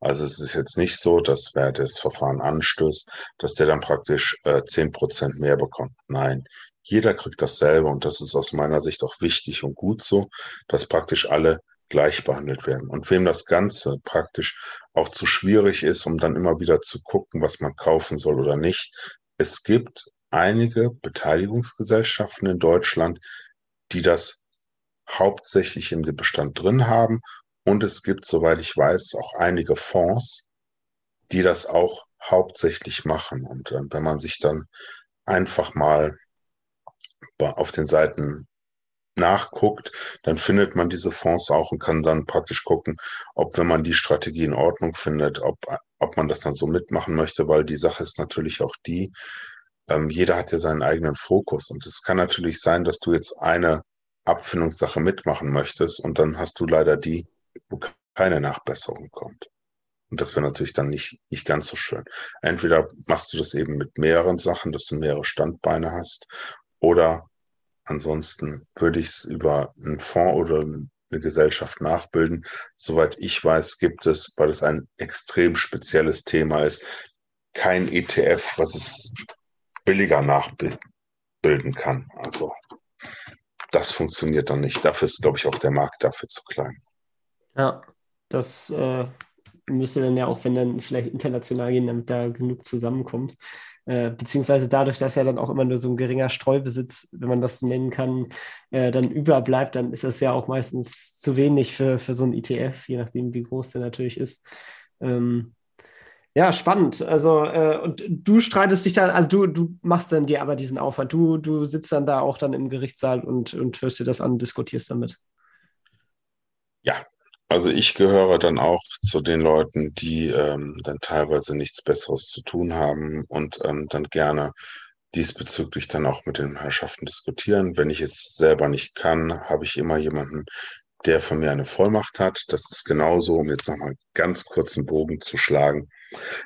Speaker 2: Also es ist jetzt nicht so, dass wer das Verfahren anstößt, dass der dann praktisch äh, zehn äh, Prozent mehr bekommt. Nein, jeder kriegt dasselbe und das ist aus meiner Sicht auch wichtig und gut so, dass praktisch alle gleich behandelt werden. Und wem das Ganze praktisch auch zu schwierig ist, um dann immer wieder zu gucken, was man kaufen soll oder nicht, es gibt einige Beteiligungsgesellschaften in Deutschland, die das hauptsächlich im Bestand drin haben und es gibt, soweit ich weiß, auch einige Fonds, die das auch hauptsächlich machen. Und äh, wenn man sich dann einfach mal auf den Seiten nachguckt, dann findet man diese Fonds auch und kann dann praktisch gucken, ob, wenn man die Strategie in Ordnung findet, ob, ob man das dann so mitmachen möchte, weil die Sache ist natürlich auch die, ähm, jeder hat ja seinen eigenen Fokus. Und es kann natürlich sein, dass du jetzt eine Abfindungssache mitmachen möchtest und dann hast du leider die, wo keine Nachbesserung kommt. Und das wäre natürlich dann nicht, nicht ganz so schön. Entweder machst du das eben mit mehreren Sachen, dass du mehrere Standbeine hast, oder ansonsten würde ich es über einen Fonds oder eine Gesellschaft nachbilden. Soweit ich weiß, gibt es, weil es ein extrem spezielles Thema ist, kein ETF, was es billiger nachbilden kann. Also das funktioniert dann nicht. Dafür ist, glaube ich, auch der Markt dafür zu klein.
Speaker 1: Ja, das äh, müsste dann ja auch, wenn dann vielleicht international gehen, damit da genug zusammenkommt. Äh, beziehungsweise dadurch, dass ja dann auch immer nur so ein geringer Streubesitz, wenn man das so nennen kann, äh, dann überbleibt, dann ist das ja auch meistens zu wenig für, für so ein ETF, je nachdem, wie groß der natürlich ist. Ähm, ja, spannend. Also, äh, und du streitest dich dann, also du, du machst dann dir aber diesen Aufwand. Du, du sitzt dann da auch dann im Gerichtssaal und, und hörst dir das an, diskutierst damit.
Speaker 2: Ja, also ich gehöre dann auch zu den Leuten, die ähm, dann teilweise nichts Besseres zu tun haben und ähm, dann gerne diesbezüglich dann auch mit den Herrschaften diskutieren. Wenn ich es selber nicht kann, habe ich immer jemanden, der von mir eine Vollmacht hat. Das ist genauso, um jetzt nochmal ganz kurz einen Bogen zu schlagen.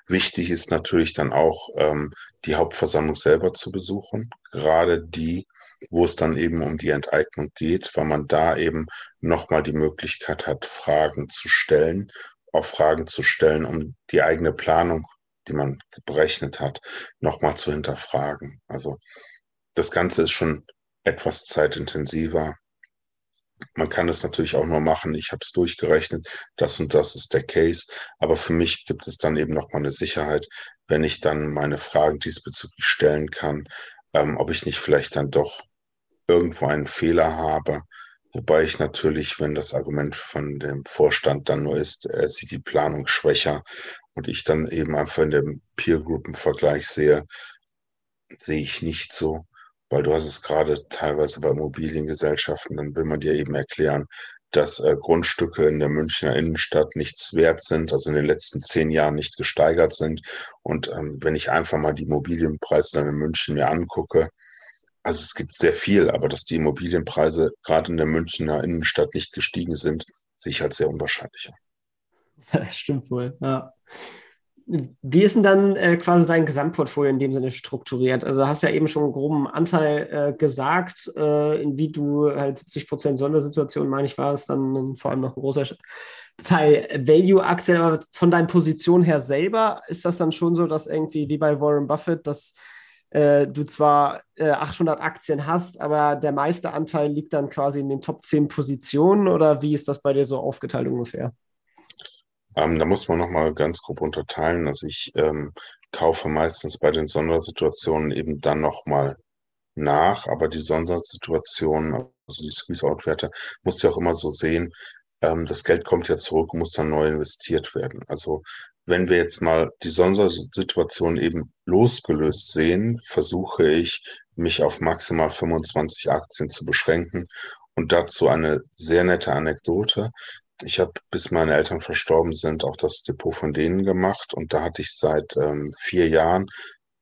Speaker 2: Wichtig ist natürlich dann auch, ähm, die Hauptversammlung selber zu besuchen. Gerade die, wo es dann eben um die Enteignung geht, weil man da eben nochmal die Möglichkeit hat, Fragen zu stellen, auch Fragen zu stellen, um die eigene Planung, die man berechnet hat, nochmal zu hinterfragen. Also das Ganze ist schon etwas zeitintensiver. Man kann es natürlich auch nur machen, ich habe es durchgerechnet, das und das ist der Case, aber für mich gibt es dann eben nochmal eine Sicherheit, wenn ich dann meine Fragen diesbezüglich stellen kann, ähm, ob ich nicht vielleicht dann doch irgendwo einen Fehler habe. Wobei ich natürlich, wenn das Argument von dem Vorstand dann nur ist, er sieht die Planung schwächer und ich dann eben einfach in dem Peer-Gruppen-Vergleich sehe, sehe ich nicht so, weil du hast es gerade teilweise bei Immobiliengesellschaften, dann will man dir eben erklären, dass äh, Grundstücke in der Münchner Innenstadt nichts wert sind, also in den letzten zehn Jahren nicht gesteigert sind. Und ähm, wenn ich einfach mal die Immobilienpreise dann in München mir angucke, Also es gibt sehr viel, aber dass die Immobilienpreise gerade in der Münchner Innenstadt nicht gestiegen sind, sehe ich als sehr unwahrscheinlich [LAUGHS]
Speaker 1: Stimmt wohl, ja. Wie ist denn dann äh, quasi dein Gesamtportfolio in dem Sinne strukturiert? Also hast ja eben schon einen groben Anteil äh, gesagt, äh, in wie du halt 70 Prozent Sondersituation, meine ich, war es dann vor allem noch ein großer Teil Value-Aktien, aber von deinen Positionen her selber ist das dann schon so, dass irgendwie wie bei Warren Buffett, dass äh, du zwar 800 äh, Aktien hast, aber der meiste Anteil liegt dann quasi in den Top 10 Positionen oder wie ist das bei dir so aufgeteilt ungefähr?
Speaker 2: Ähm, da muss man nochmal ganz grob unterteilen. Also ich ähm, kaufe meistens bei den Sondersituationen eben dann nochmal nach, aber die Sondersituationen, also die Squeeze-Out-Werte, musst du auch immer so sehen, ähm, das Geld kommt ja zurück muss dann neu investiert werden. Also wenn wir jetzt mal die Sondersituation eben losgelöst sehen, versuche ich, mich auf maximal 25 Aktien zu beschränken. Und dazu eine sehr nette Anekdote. Ich habe, bis meine Eltern verstorben sind, auch das Depot von denen gemacht. Und da hatte ich seit ähm, vier Jahren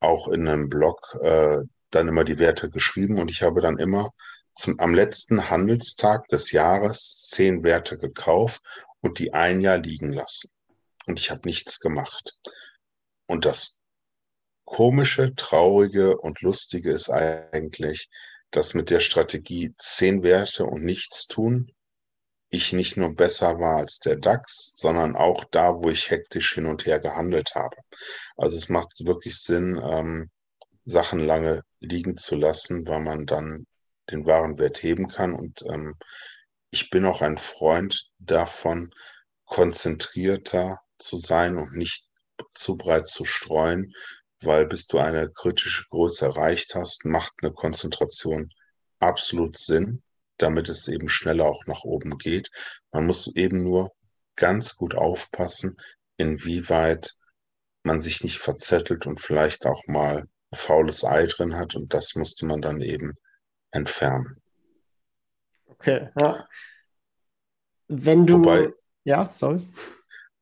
Speaker 2: auch in einem Blog äh, dann immer die Werte geschrieben. Und ich habe dann immer zum, am letzten Handelstag des Jahres zehn Werte gekauft und die ein Jahr liegen lassen. Und ich habe nichts gemacht. Und das Komische, Traurige und Lustige ist eigentlich, dass mit der Strategie zehn Werte und nichts tun ich nicht nur besser war als der DAX, sondern auch da, wo ich hektisch hin und her gehandelt habe. Also es macht wirklich Sinn, ähm, Sachen lange liegen zu lassen, weil man dann den wahren Wert heben kann. Und ähm, ich bin auch ein Freund davon, konzentrierter zu sein und nicht zu breit zu streuen, weil bis du eine kritische Größe erreicht hast, macht eine Konzentration absolut Sinn damit es eben schneller auch nach oben geht. Man muss eben nur ganz gut aufpassen, inwieweit man sich nicht verzettelt und vielleicht auch mal faules Ei drin hat und das musste man dann eben entfernen.
Speaker 1: Okay, ja. Wenn du.
Speaker 2: Wobei,
Speaker 1: ja, sorry.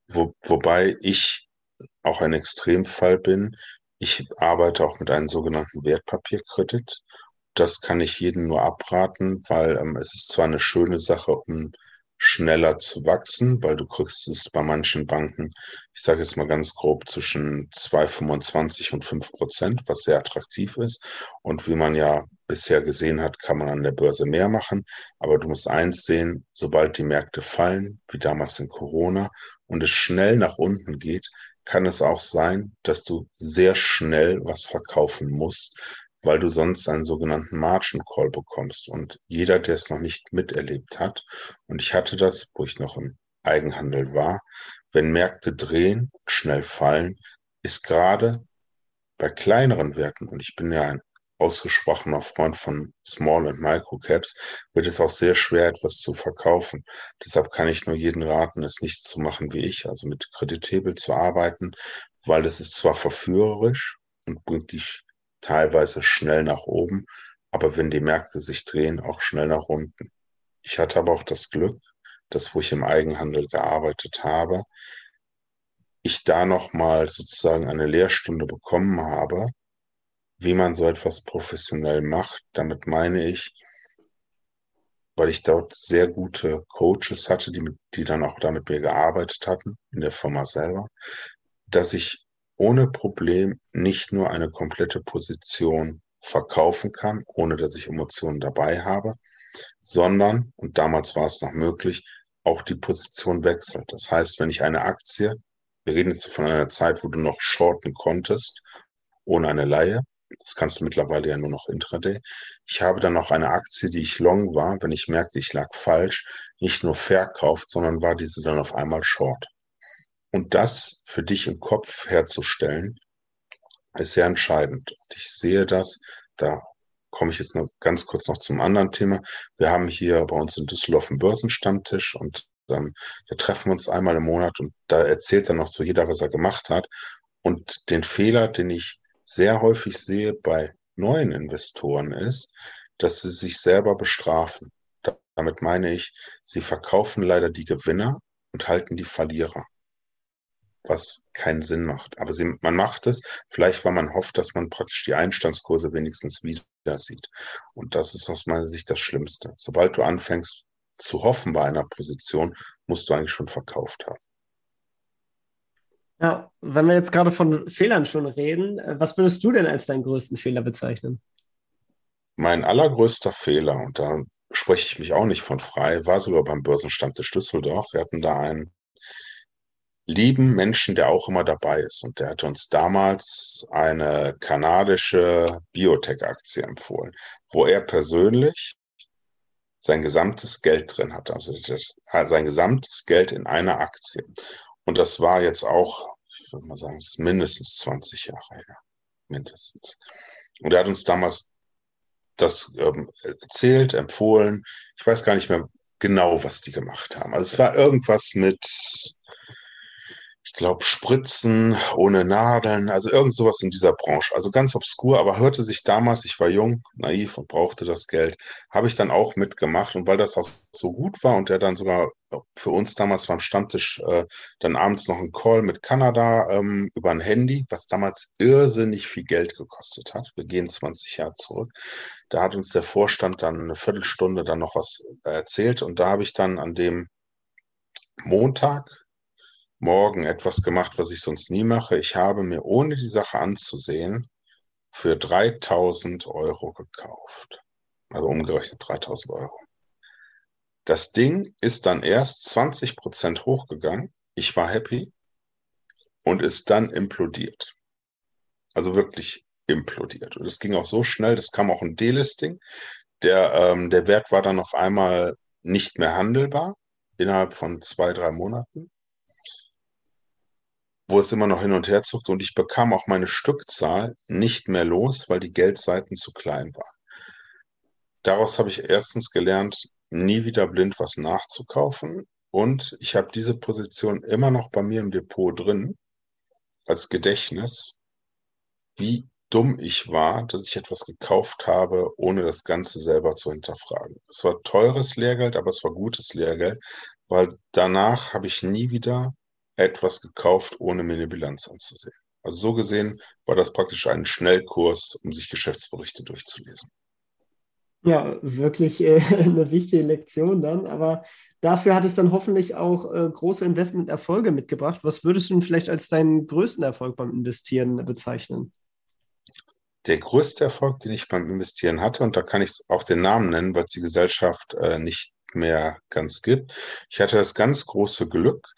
Speaker 2: Wo, wobei ich auch ein Extremfall bin. Ich arbeite auch mit einem sogenannten Wertpapierkredit das kann ich jedem nur abraten, weil ähm, es ist zwar eine schöne Sache, um schneller zu wachsen, weil du kriegst es bei manchen Banken, ich sage jetzt mal ganz grob, zwischen 2,25 und 5 Prozent, was sehr attraktiv ist. Und wie man ja bisher gesehen hat, kann man an der Börse mehr machen. Aber du musst eins sehen, sobald die Märkte fallen, wie damals in Corona, und es schnell nach unten geht, kann es auch sein, dass du sehr schnell was verkaufen musst, weil du sonst einen sogenannten Margin Call bekommst. Und jeder, der es noch nicht miterlebt hat, und ich hatte das, wo ich noch im Eigenhandel war, wenn Märkte drehen und schnell fallen, ist gerade bei kleineren Werten, und ich bin ja ein ausgesprochener Freund von Small und Micro Caps, wird es auch sehr schwer, etwas zu verkaufen. Deshalb kann ich nur jeden raten, es nicht zu machen wie ich, also mit Kredittable zu arbeiten, weil es ist zwar verführerisch und bringt dich teilweise schnell nach oben, aber wenn die Märkte sich drehen, auch schnell nach unten. Ich hatte aber auch das Glück, dass wo ich im Eigenhandel gearbeitet habe, ich da nochmal sozusagen eine Lehrstunde bekommen habe, wie man so etwas professionell macht. Damit meine ich, weil ich dort sehr gute Coaches hatte, die, die dann auch da mit mir gearbeitet hatten, in der Firma selber, dass ich ohne Problem nicht nur eine komplette Position verkaufen kann, ohne dass ich Emotionen dabei habe, sondern, und damals war es noch möglich, auch die Position wechselt. Das heißt, wenn ich eine Aktie, wir reden jetzt von einer Zeit, wo du noch shorten konntest, ohne eine Laie, das kannst du mittlerweile ja nur noch intraday. Ich habe dann noch eine Aktie, die ich long war, wenn ich merkte, ich lag falsch, nicht nur verkauft, sondern war diese dann auf einmal short. Und das für dich im Kopf herzustellen, ist sehr entscheidend. Und ich sehe das, da komme ich jetzt noch ganz kurz noch zum anderen Thema. Wir haben hier bei uns in Düsseldorf einen Börsenstammtisch und ähm, da treffen wir uns einmal im Monat und da erzählt dann noch so jeder, was er gemacht hat. Und den Fehler, den ich sehr häufig sehe bei neuen Investoren ist, dass sie sich selber bestrafen. Damit meine ich, sie verkaufen leider die Gewinner und halten die Verlierer was keinen Sinn macht. Aber sie, man macht es, vielleicht weil man hofft, dass man praktisch die Einstandskurse wenigstens wieder sieht. Und das ist aus meiner Sicht das Schlimmste. Sobald du anfängst zu hoffen bei einer Position, musst du eigentlich schon verkauft haben.
Speaker 1: Ja, wenn wir jetzt gerade von Fehlern schon reden, äh, was würdest du denn als deinen größten Fehler bezeichnen?
Speaker 2: Mein allergrößter Fehler, und da spreche ich mich auch nicht von frei, war sogar beim Börsenstand des Düsseldorf. Wir hatten da einen lieben Menschen, der auch immer dabei ist. Und der hat uns damals eine kanadische Biotech-Aktie empfohlen, wo er persönlich sein gesamtes Geld drin hat. Also das, sein gesamtes Geld in einer Aktie. Und das war jetzt auch, ich würde mal sagen, mindestens 20 Jahre her. Mindestens. Und er hat uns damals das ähm, erzählt, empfohlen. Ich weiß gar nicht mehr genau, was die gemacht haben. Also es war irgendwas mit ich glaube, Spritzen ohne Nadeln, also irgend sowas in dieser Branche. Also ganz obskur, aber hörte sich damals, ich war jung, naiv und brauchte das Geld, habe ich dann auch mitgemacht. Und weil das auch so gut war und der dann sogar für uns damals beim Stammtisch äh, dann abends noch einen Call mit Kanada ähm, über ein Handy, was damals irrsinnig viel Geld gekostet hat. Wir gehen 20 Jahre zurück. Da hat uns der Vorstand dann eine Viertelstunde dann noch was erzählt und da habe ich dann an dem Montag Morgen etwas gemacht, was ich sonst nie mache. Ich habe mir, ohne die Sache anzusehen, für 3000 Euro gekauft. Also umgerechnet 3000 Euro. Das Ding ist dann erst 20 Prozent hochgegangen. Ich war happy und ist dann implodiert. Also wirklich implodiert. Und es ging auch so schnell, das kam auch ein Delisting. Der, ähm, der Wert war dann auf einmal nicht mehr handelbar innerhalb von zwei, drei Monaten wo es immer noch hin und her zuckte und ich bekam auch meine Stückzahl nicht mehr los, weil die Geldseiten zu klein waren. Daraus habe ich erstens gelernt, nie wieder blind was nachzukaufen und ich habe diese Position immer noch bei mir im Depot drin als Gedächtnis, wie dumm ich war, dass ich etwas gekauft habe, ohne das Ganze selber zu hinterfragen. Es war teures Lehrgeld, aber es war gutes Lehrgeld, weil danach habe ich nie wieder etwas gekauft, ohne mir eine Bilanz anzusehen. Also so gesehen war das praktisch ein Schnellkurs, um sich Geschäftsberichte durchzulesen.
Speaker 1: Ja, wirklich äh, [LAUGHS] eine wichtige Lektion dann, aber dafür hat es dann hoffentlich auch äh, große Investmenterfolge mitgebracht. Was würdest du vielleicht als deinen größten Erfolg beim Investieren bezeichnen?
Speaker 2: Der größte Erfolg, den ich beim Investieren hatte, und da kann ich auch den Namen nennen, weil es die Gesellschaft äh, nicht mehr ganz gibt. Ich hatte das ganz große Glück,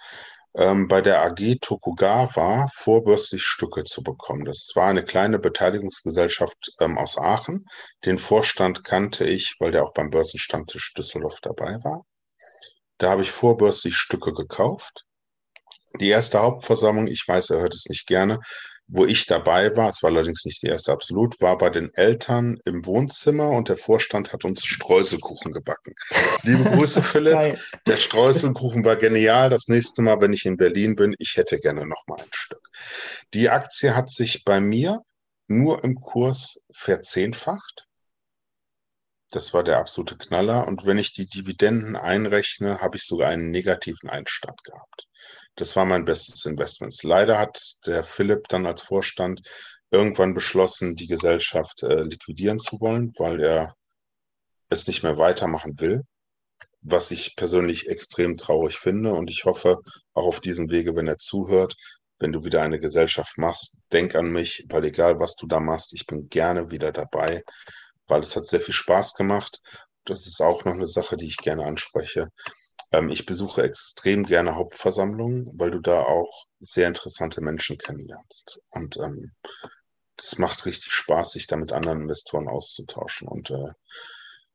Speaker 2: ähm, bei der AG Tokugawa vorbörslich Stücke zu bekommen. Das war eine kleine Beteiligungsgesellschaft ähm, aus Aachen. Den Vorstand kannte ich, weil der auch beim Börsenstammtisch Düsseldorf dabei war. Da habe ich vorbörslich Stücke gekauft. Die erste Hauptversammlung, ich weiß, er hört es nicht gerne, wo ich dabei war, es war allerdings nicht die erste absolut, war bei den Eltern im Wohnzimmer und der Vorstand hat uns Streuselkuchen gebacken. Liebe Grüße, [LAUGHS] Philipp. Der Streuselkuchen war genial. Das nächste Mal, wenn ich in Berlin bin, ich hätte gerne noch mal ein Stück. Die Aktie hat sich bei mir nur im Kurs verzehnfacht. Das war der absolute Knaller. Und wenn ich die Dividenden einrechne, habe ich sogar einen negativen Einstand gehabt. Das war mein bestes Investment. Leider hat der Philipp dann als Vorstand irgendwann beschlossen, die Gesellschaft äh, liquidieren zu wollen, weil er es nicht mehr weitermachen will, was ich persönlich extrem traurig finde. Und ich hoffe auch auf diesem Wege, wenn er zuhört, wenn du wieder eine Gesellschaft machst, denk an mich, weil egal was du da machst, ich bin gerne wieder dabei, weil es hat sehr viel Spaß gemacht. Das ist auch noch eine Sache, die ich gerne anspreche. Ähm, ich besuche extrem gerne Hauptversammlungen, weil du da auch sehr interessante Menschen kennenlernst. Und ähm, das macht richtig Spaß, sich da mit anderen Investoren auszutauschen. Und äh,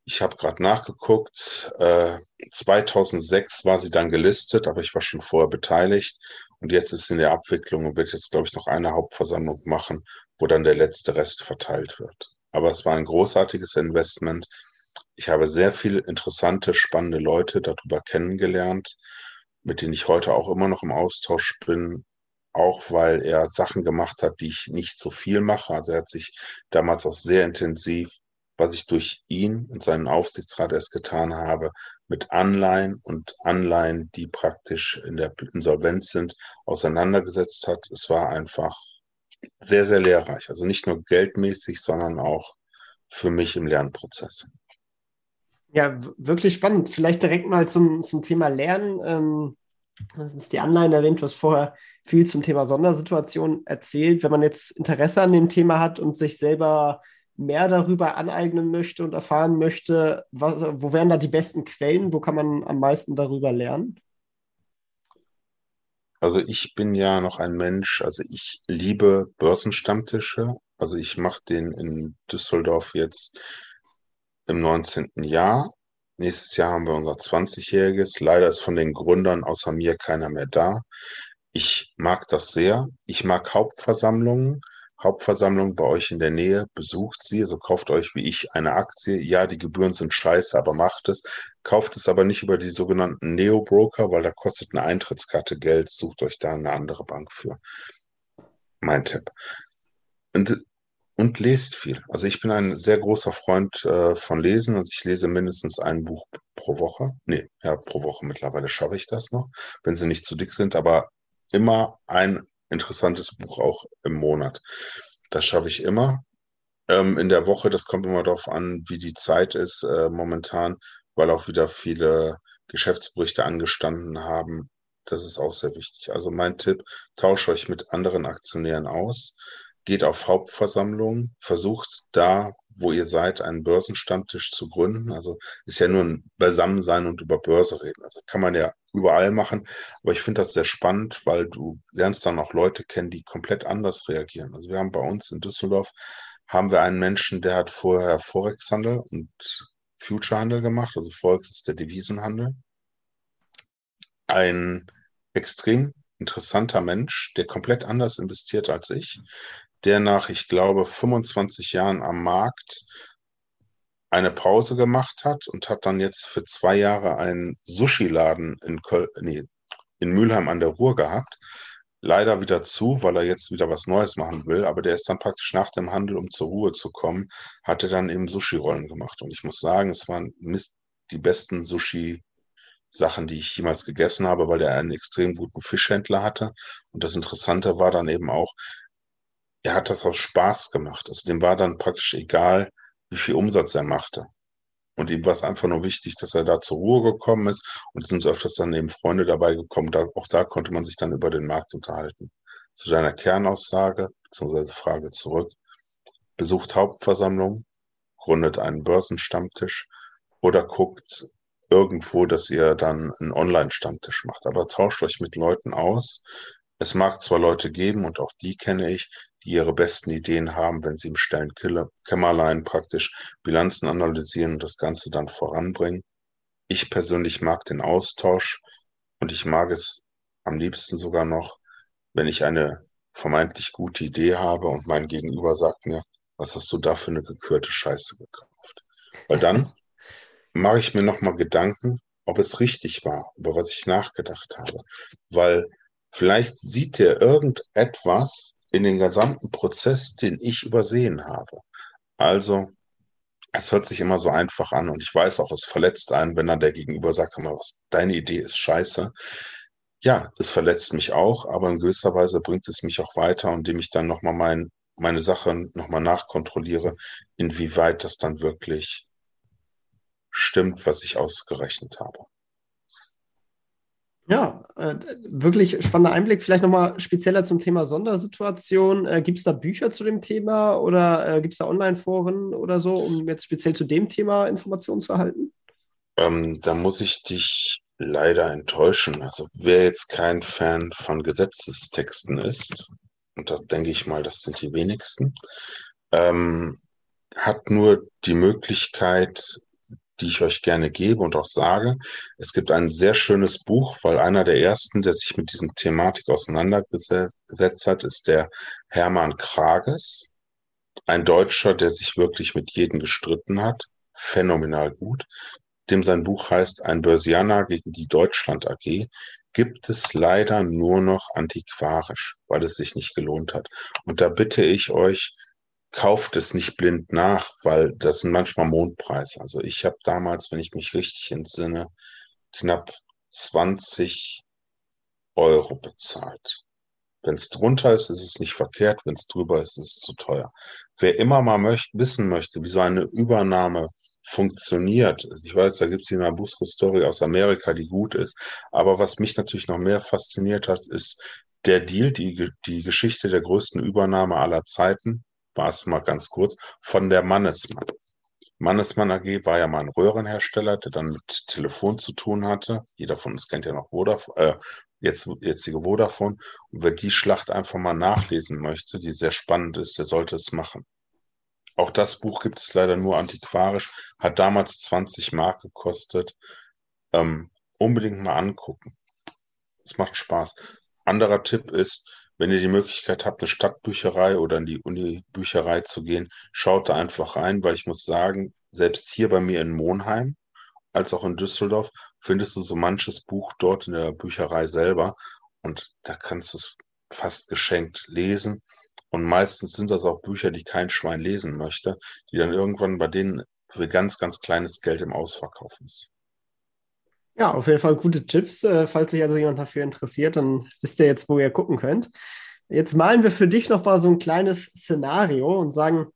Speaker 2: ich habe gerade nachgeguckt, äh, 2006 war sie dann gelistet, aber ich war schon vorher beteiligt. Und jetzt ist sie in der Abwicklung und wird jetzt, glaube ich, noch eine Hauptversammlung machen, wo dann der letzte Rest verteilt wird. Aber es war ein großartiges Investment. Ich habe sehr viele interessante, spannende Leute darüber kennengelernt, mit denen ich heute auch immer noch im Austausch bin, auch weil er Sachen gemacht hat, die ich nicht so viel mache. Also er hat sich damals auch sehr intensiv, was ich durch ihn und seinen Aufsichtsrat erst getan habe, mit Anleihen und Anleihen, die praktisch in der Insolvenz sind, auseinandergesetzt hat. Es war einfach sehr, sehr lehrreich. Also nicht nur geldmäßig, sondern auch für mich im Lernprozess.
Speaker 1: Ja, wirklich spannend. Vielleicht direkt mal zum, zum Thema Lernen. Ähm, das ist die Anleitung erwähnt, hast vorher viel zum Thema Sondersituation erzählt. Wenn man jetzt Interesse an dem Thema hat und sich selber mehr darüber aneignen möchte und erfahren möchte, was, wo wären da die besten Quellen? Wo kann man am meisten darüber lernen?
Speaker 2: Also ich bin ja noch ein Mensch, also ich liebe Börsenstammtische. Also ich mache den in Düsseldorf jetzt im 19. Jahr. Nächstes Jahr haben wir unser 20-jähriges. Leider ist von den Gründern außer mir keiner mehr da. Ich mag das sehr. Ich mag Hauptversammlungen. Hauptversammlung bei euch in der Nähe, besucht sie, also kauft euch wie ich eine Aktie. Ja, die Gebühren sind scheiße, aber macht es. Kauft es aber nicht über die sogenannten Neo-Broker, weil da kostet eine Eintrittskarte Geld. Sucht euch da eine andere Bank für. Mein Tipp. Und, und lest viel. Also ich bin ein sehr großer Freund äh, von Lesen. Also ich lese mindestens ein Buch pro Woche. Nee, ja, pro Woche mittlerweile schaffe ich das noch, wenn sie nicht zu dick sind, aber immer ein interessantes Buch auch im Monat. Das schaffe ich immer. Ähm, in der Woche, das kommt immer darauf an, wie die Zeit ist äh, momentan, weil auch wieder viele Geschäftsberichte angestanden haben. Das ist auch sehr wichtig. Also mein Tipp, tauscht euch mit anderen Aktionären aus, geht auf Hauptversammlungen, versucht da wo ihr seid, einen Börsenstammtisch zu gründen. Also ist ja nur ein Beisammensein und über Börse reden. Also kann man ja überall machen. Aber ich finde das sehr spannend, weil du lernst dann auch Leute kennen, die komplett anders reagieren. Also wir haben bei uns in Düsseldorf haben wir einen Menschen, der hat vorher Forex-Handel und Future-Handel gemacht. Also Forex ist der Devisenhandel. Ein extrem interessanter Mensch, der komplett anders investiert als ich, der nach, ich glaube, 25 Jahren am Markt eine Pause gemacht hat und hat dann jetzt für zwei Jahre einen Sushi-Laden in, nee, in Mülheim an der Ruhr gehabt. Leider wieder zu, weil er jetzt wieder was Neues machen will. Aber der ist dann praktisch nach dem Handel, um zur Ruhe zu kommen, hat er dann eben Sushi-Rollen gemacht. Und ich muss sagen, es waren die besten Sushi Sachen, die ich jemals gegessen habe, weil er einen extrem guten Fischhändler hatte. Und das Interessante war dann eben auch, er hat das aus Spaß gemacht. Also dem war dann praktisch egal, wie viel Umsatz er machte. Und ihm war es einfach nur wichtig, dass er da zur Ruhe gekommen ist. Und es sind so öfters dann eben Freunde dabei gekommen. Da, auch da konnte man sich dann über den Markt unterhalten. Zu deiner Kernaussage, beziehungsweise Frage zurück. Besucht Hauptversammlung, gründet einen Börsenstammtisch oder guckt irgendwo, dass ihr dann einen Online-Stammtisch macht. Aber tauscht euch mit Leuten aus. Es mag zwar Leute geben, und auch die kenne ich, die ihre besten Ideen haben, wenn sie im stillen Kämmerlein praktisch Bilanzen analysieren und das Ganze dann voranbringen. Ich persönlich mag den Austausch und ich mag es am liebsten sogar noch, wenn ich eine vermeintlich gute Idee habe und mein Gegenüber sagt mir, was hast du da für eine gekürte Scheiße gekauft? Weil dann [LAUGHS] mache ich mir nochmal Gedanken, ob es richtig war, über was ich nachgedacht habe. Weil vielleicht sieht er irgendetwas, in den gesamten Prozess, den ich übersehen habe. Also, es hört sich immer so einfach an und ich weiß auch, es verletzt einen, wenn dann der Gegenüber sagt, mal, was, deine Idee ist scheiße. Ja, es verletzt mich auch, aber in gewisser Weise bringt es mich auch weiter, indem ich dann nochmal mein, meine Sachen nochmal nachkontrolliere, inwieweit das dann wirklich stimmt, was ich ausgerechnet habe.
Speaker 1: Ja, äh, wirklich spannender Einblick. Vielleicht nochmal spezieller zum Thema Sondersituation. Äh, gibt es da Bücher zu dem Thema oder äh, gibt es da Online-Foren oder so, um jetzt speziell zu dem Thema Informationen zu erhalten?
Speaker 2: Ähm, da muss ich dich leider enttäuschen. Also wer jetzt kein Fan von Gesetzestexten ist, und da denke ich mal, das sind die wenigsten, ähm, hat nur die Möglichkeit, die ich euch gerne gebe und auch sage. Es gibt ein sehr schönes Buch, weil einer der ersten, der sich mit diesem Thematik auseinandergesetzt hat, ist der Hermann Krages, ein Deutscher, der sich wirklich mit jedem gestritten hat, phänomenal gut. Dem sein Buch heißt Ein Börsianer gegen die Deutschland AG, gibt es leider nur noch antiquarisch, weil es sich nicht gelohnt hat. Und da bitte ich euch, kauft es nicht blind nach, weil das sind manchmal Mondpreise. Also ich habe damals, wenn ich mich richtig entsinne, knapp 20 Euro bezahlt. Wenn es drunter ist, ist es nicht verkehrt. Wenn es drüber ist, ist es zu teuer. wer immer mal möcht, wissen möchte, wie so eine Übernahme funktioniert. Ich weiß, da gibt es eine Busco-Story aus Amerika, die gut ist. Aber was mich natürlich noch mehr fasziniert hat, ist der Deal, die, die Geschichte der größten Übernahme aller Zeiten, war es mal ganz kurz, von der Mannesmann. Mannesmann AG war ja mal ein Röhrenhersteller, der dann mit Telefon zu tun hatte. Jeder von uns kennt ja noch Vodafone, äh, jetzt, jetzige Vodafone. Und wer die Schlacht einfach mal nachlesen möchte, die sehr spannend ist, der sollte es machen. Auch das Buch gibt es leider nur antiquarisch, hat damals 20 Mark gekostet. Ähm, unbedingt mal angucken. Es macht Spaß. Anderer Tipp ist, wenn ihr die Möglichkeit habt, eine Stadtbücherei oder in die Uni-Bücherei zu gehen, schaut da einfach rein, weil ich muss sagen, selbst hier bei mir in Monheim, als auch in Düsseldorf, findest du so manches Buch dort in der Bücherei selber und da kannst du es fast geschenkt lesen. Und meistens sind das auch Bücher, die kein Schwein lesen möchte, die dann irgendwann bei denen für ganz, ganz kleines Geld im Ausverkauf ist.
Speaker 1: Ja, auf jeden Fall gute Tipps. Äh, falls sich also jemand dafür interessiert, dann wisst ihr jetzt, wo ihr gucken könnt. Jetzt malen wir für dich noch mal so ein kleines Szenario und sagen,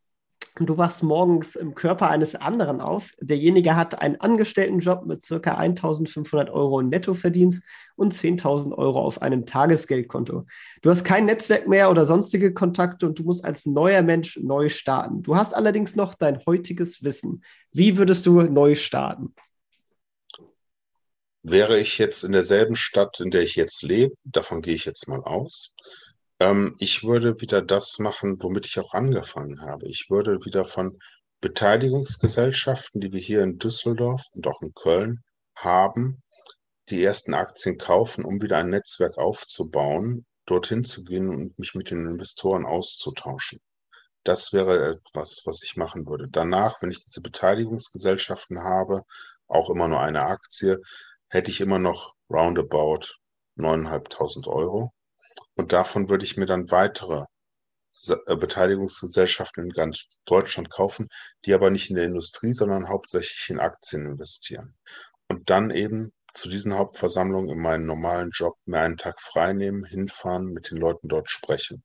Speaker 1: du wachst morgens im Körper eines anderen auf. Derjenige hat einen Angestelltenjob mit circa 1500 Euro Nettoverdienst und 10.000 Euro auf einem Tagesgeldkonto. Du hast kein Netzwerk mehr oder sonstige Kontakte und du musst als neuer Mensch neu starten. Du hast allerdings noch dein heutiges Wissen. Wie würdest du neu starten?
Speaker 2: Wäre ich jetzt in derselben Stadt, in der ich jetzt lebe, davon gehe ich jetzt mal aus, ähm, ich würde wieder das machen, womit ich auch angefangen habe. Ich würde wieder von Beteiligungsgesellschaften, die wir hier in Düsseldorf und auch in Köln haben, die ersten Aktien kaufen, um wieder ein Netzwerk aufzubauen, dorthin zu gehen und mich mit den Investoren auszutauschen. Das wäre etwas, was ich machen würde. Danach, wenn ich diese Beteiligungsgesellschaften habe, auch immer nur eine Aktie, hätte ich immer noch roundabout 9.500 Euro. Und davon würde ich mir dann weitere äh, Beteiligungsgesellschaften in ganz Deutschland kaufen, die aber nicht in der Industrie, sondern hauptsächlich in Aktien investieren. Und dann eben zu diesen Hauptversammlungen in meinem normalen Job mir einen Tag frei nehmen, hinfahren, mit den Leuten dort sprechen.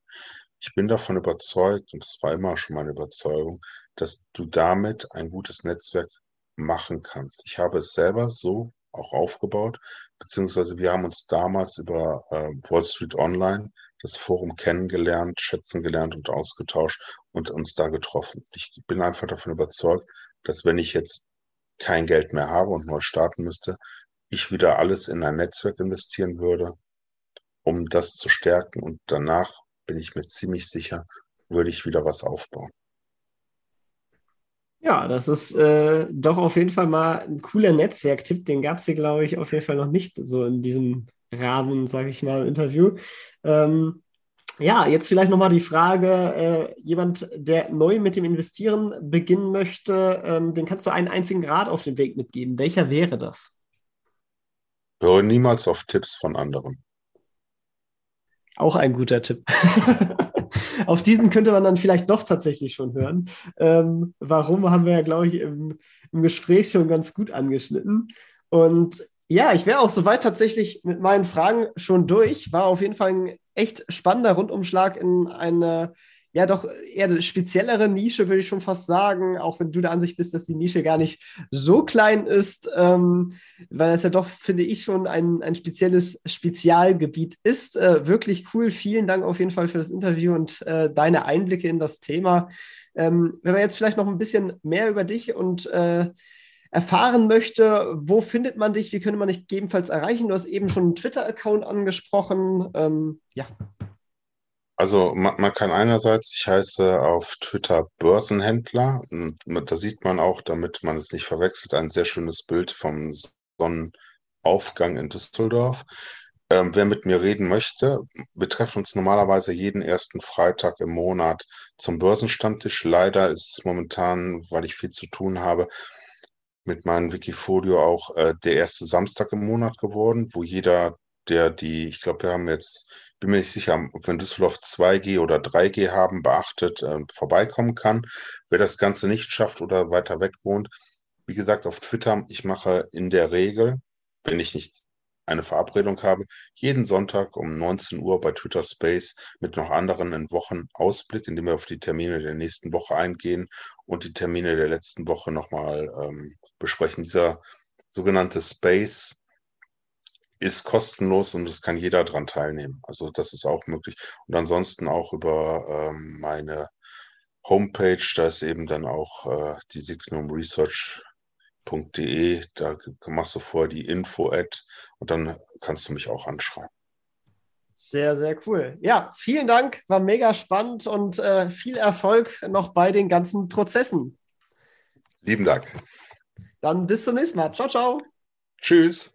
Speaker 2: Ich bin davon überzeugt, und das war immer schon meine Überzeugung, dass du damit ein gutes Netzwerk machen kannst. Ich habe es selber so auch aufgebaut, beziehungsweise wir haben uns damals über äh, Wall Street Online das Forum kennengelernt, schätzen gelernt und ausgetauscht und uns da getroffen. Ich bin einfach davon überzeugt, dass wenn ich jetzt kein Geld mehr habe und neu starten müsste, ich wieder alles in ein Netzwerk investieren würde, um das zu stärken und danach bin ich mir ziemlich sicher, würde ich wieder was aufbauen.
Speaker 1: Ja, das ist äh, doch auf jeden Fall mal ein cooler Netzwerktipp. Den gab es hier, glaube ich, auf jeden Fall noch nicht so in diesem Rahmen, sage ich mal, Interview. Ähm, ja, jetzt vielleicht nochmal die Frage, äh, jemand, der neu mit dem Investieren beginnen möchte, ähm, den kannst du einen einzigen Rat auf den Weg mitgeben. Welcher wäre das?
Speaker 2: Höre niemals auf Tipps von anderen.
Speaker 1: Auch ein guter Tipp. [LAUGHS] [LAUGHS] Auf diesen könnte man dann vielleicht doch tatsächlich schon hören. Ähm, warum haben wir ja, glaube ich, im, im Gespräch schon ganz gut angeschnitten. Und ja, ich wäre auch soweit tatsächlich mit meinen Fragen schon durch. War auf jeden Fall ein echt spannender Rundumschlag in eine ja doch eher speziellere Nische, würde ich schon fast sagen, auch wenn du der Ansicht bist, dass die Nische gar nicht so klein ist, ähm, weil das ja doch, finde ich, schon ein, ein spezielles Spezialgebiet ist. Äh, wirklich cool. Vielen Dank auf jeden Fall für das Interview und äh, deine Einblicke in das Thema. Ähm, wenn man jetzt vielleicht noch ein bisschen mehr über dich und äh, erfahren möchte, wo findet man dich? Wie könnte man dich gegebenenfalls erreichen? Du hast eben schon einen Twitter-Account angesprochen. Ähm, ja.
Speaker 2: Also man, man, kann einerseits, ich heiße auf Twitter Börsenhändler, und da sieht man auch, damit man es nicht verwechselt, ein sehr schönes Bild vom Sonnenaufgang in Düsseldorf. Ähm, wer mit mir reden möchte, wir treffen uns normalerweise jeden ersten Freitag im Monat zum Börsenstammtisch. Leider ist es momentan, weil ich viel zu tun habe, mit meinem Wikifolio auch äh, der erste Samstag im Monat geworden, wo jeder, der die, ich glaube, wir haben jetzt bin mir nicht sicher, ob wir in Düsseldorf 2G oder 3G haben, beachtet, äh, vorbeikommen kann. Wer das Ganze nicht schafft oder weiter weg wohnt, wie gesagt, auf Twitter, ich mache in der Regel, wenn ich nicht eine Verabredung habe, jeden Sonntag um 19 Uhr bei Twitter Space mit noch anderen in Wochen Ausblick, indem wir auf die Termine der nächsten Woche eingehen und die Termine der letzten Woche nochmal ähm, besprechen. Dieser sogenannte Space ist kostenlos und es kann jeder daran teilnehmen. Also das ist auch möglich. Und ansonsten auch über ähm, meine Homepage, da ist eben dann auch äh, die Signum Research De, da machst du vor die Info-Ad und dann kannst du mich auch anschreiben.
Speaker 1: Sehr, sehr cool. Ja, vielen Dank, war mega spannend und äh, viel Erfolg noch bei den ganzen Prozessen.
Speaker 2: Lieben Dank.
Speaker 1: Dann bis zum nächsten Mal. Ciao, ciao.
Speaker 2: Tschüss.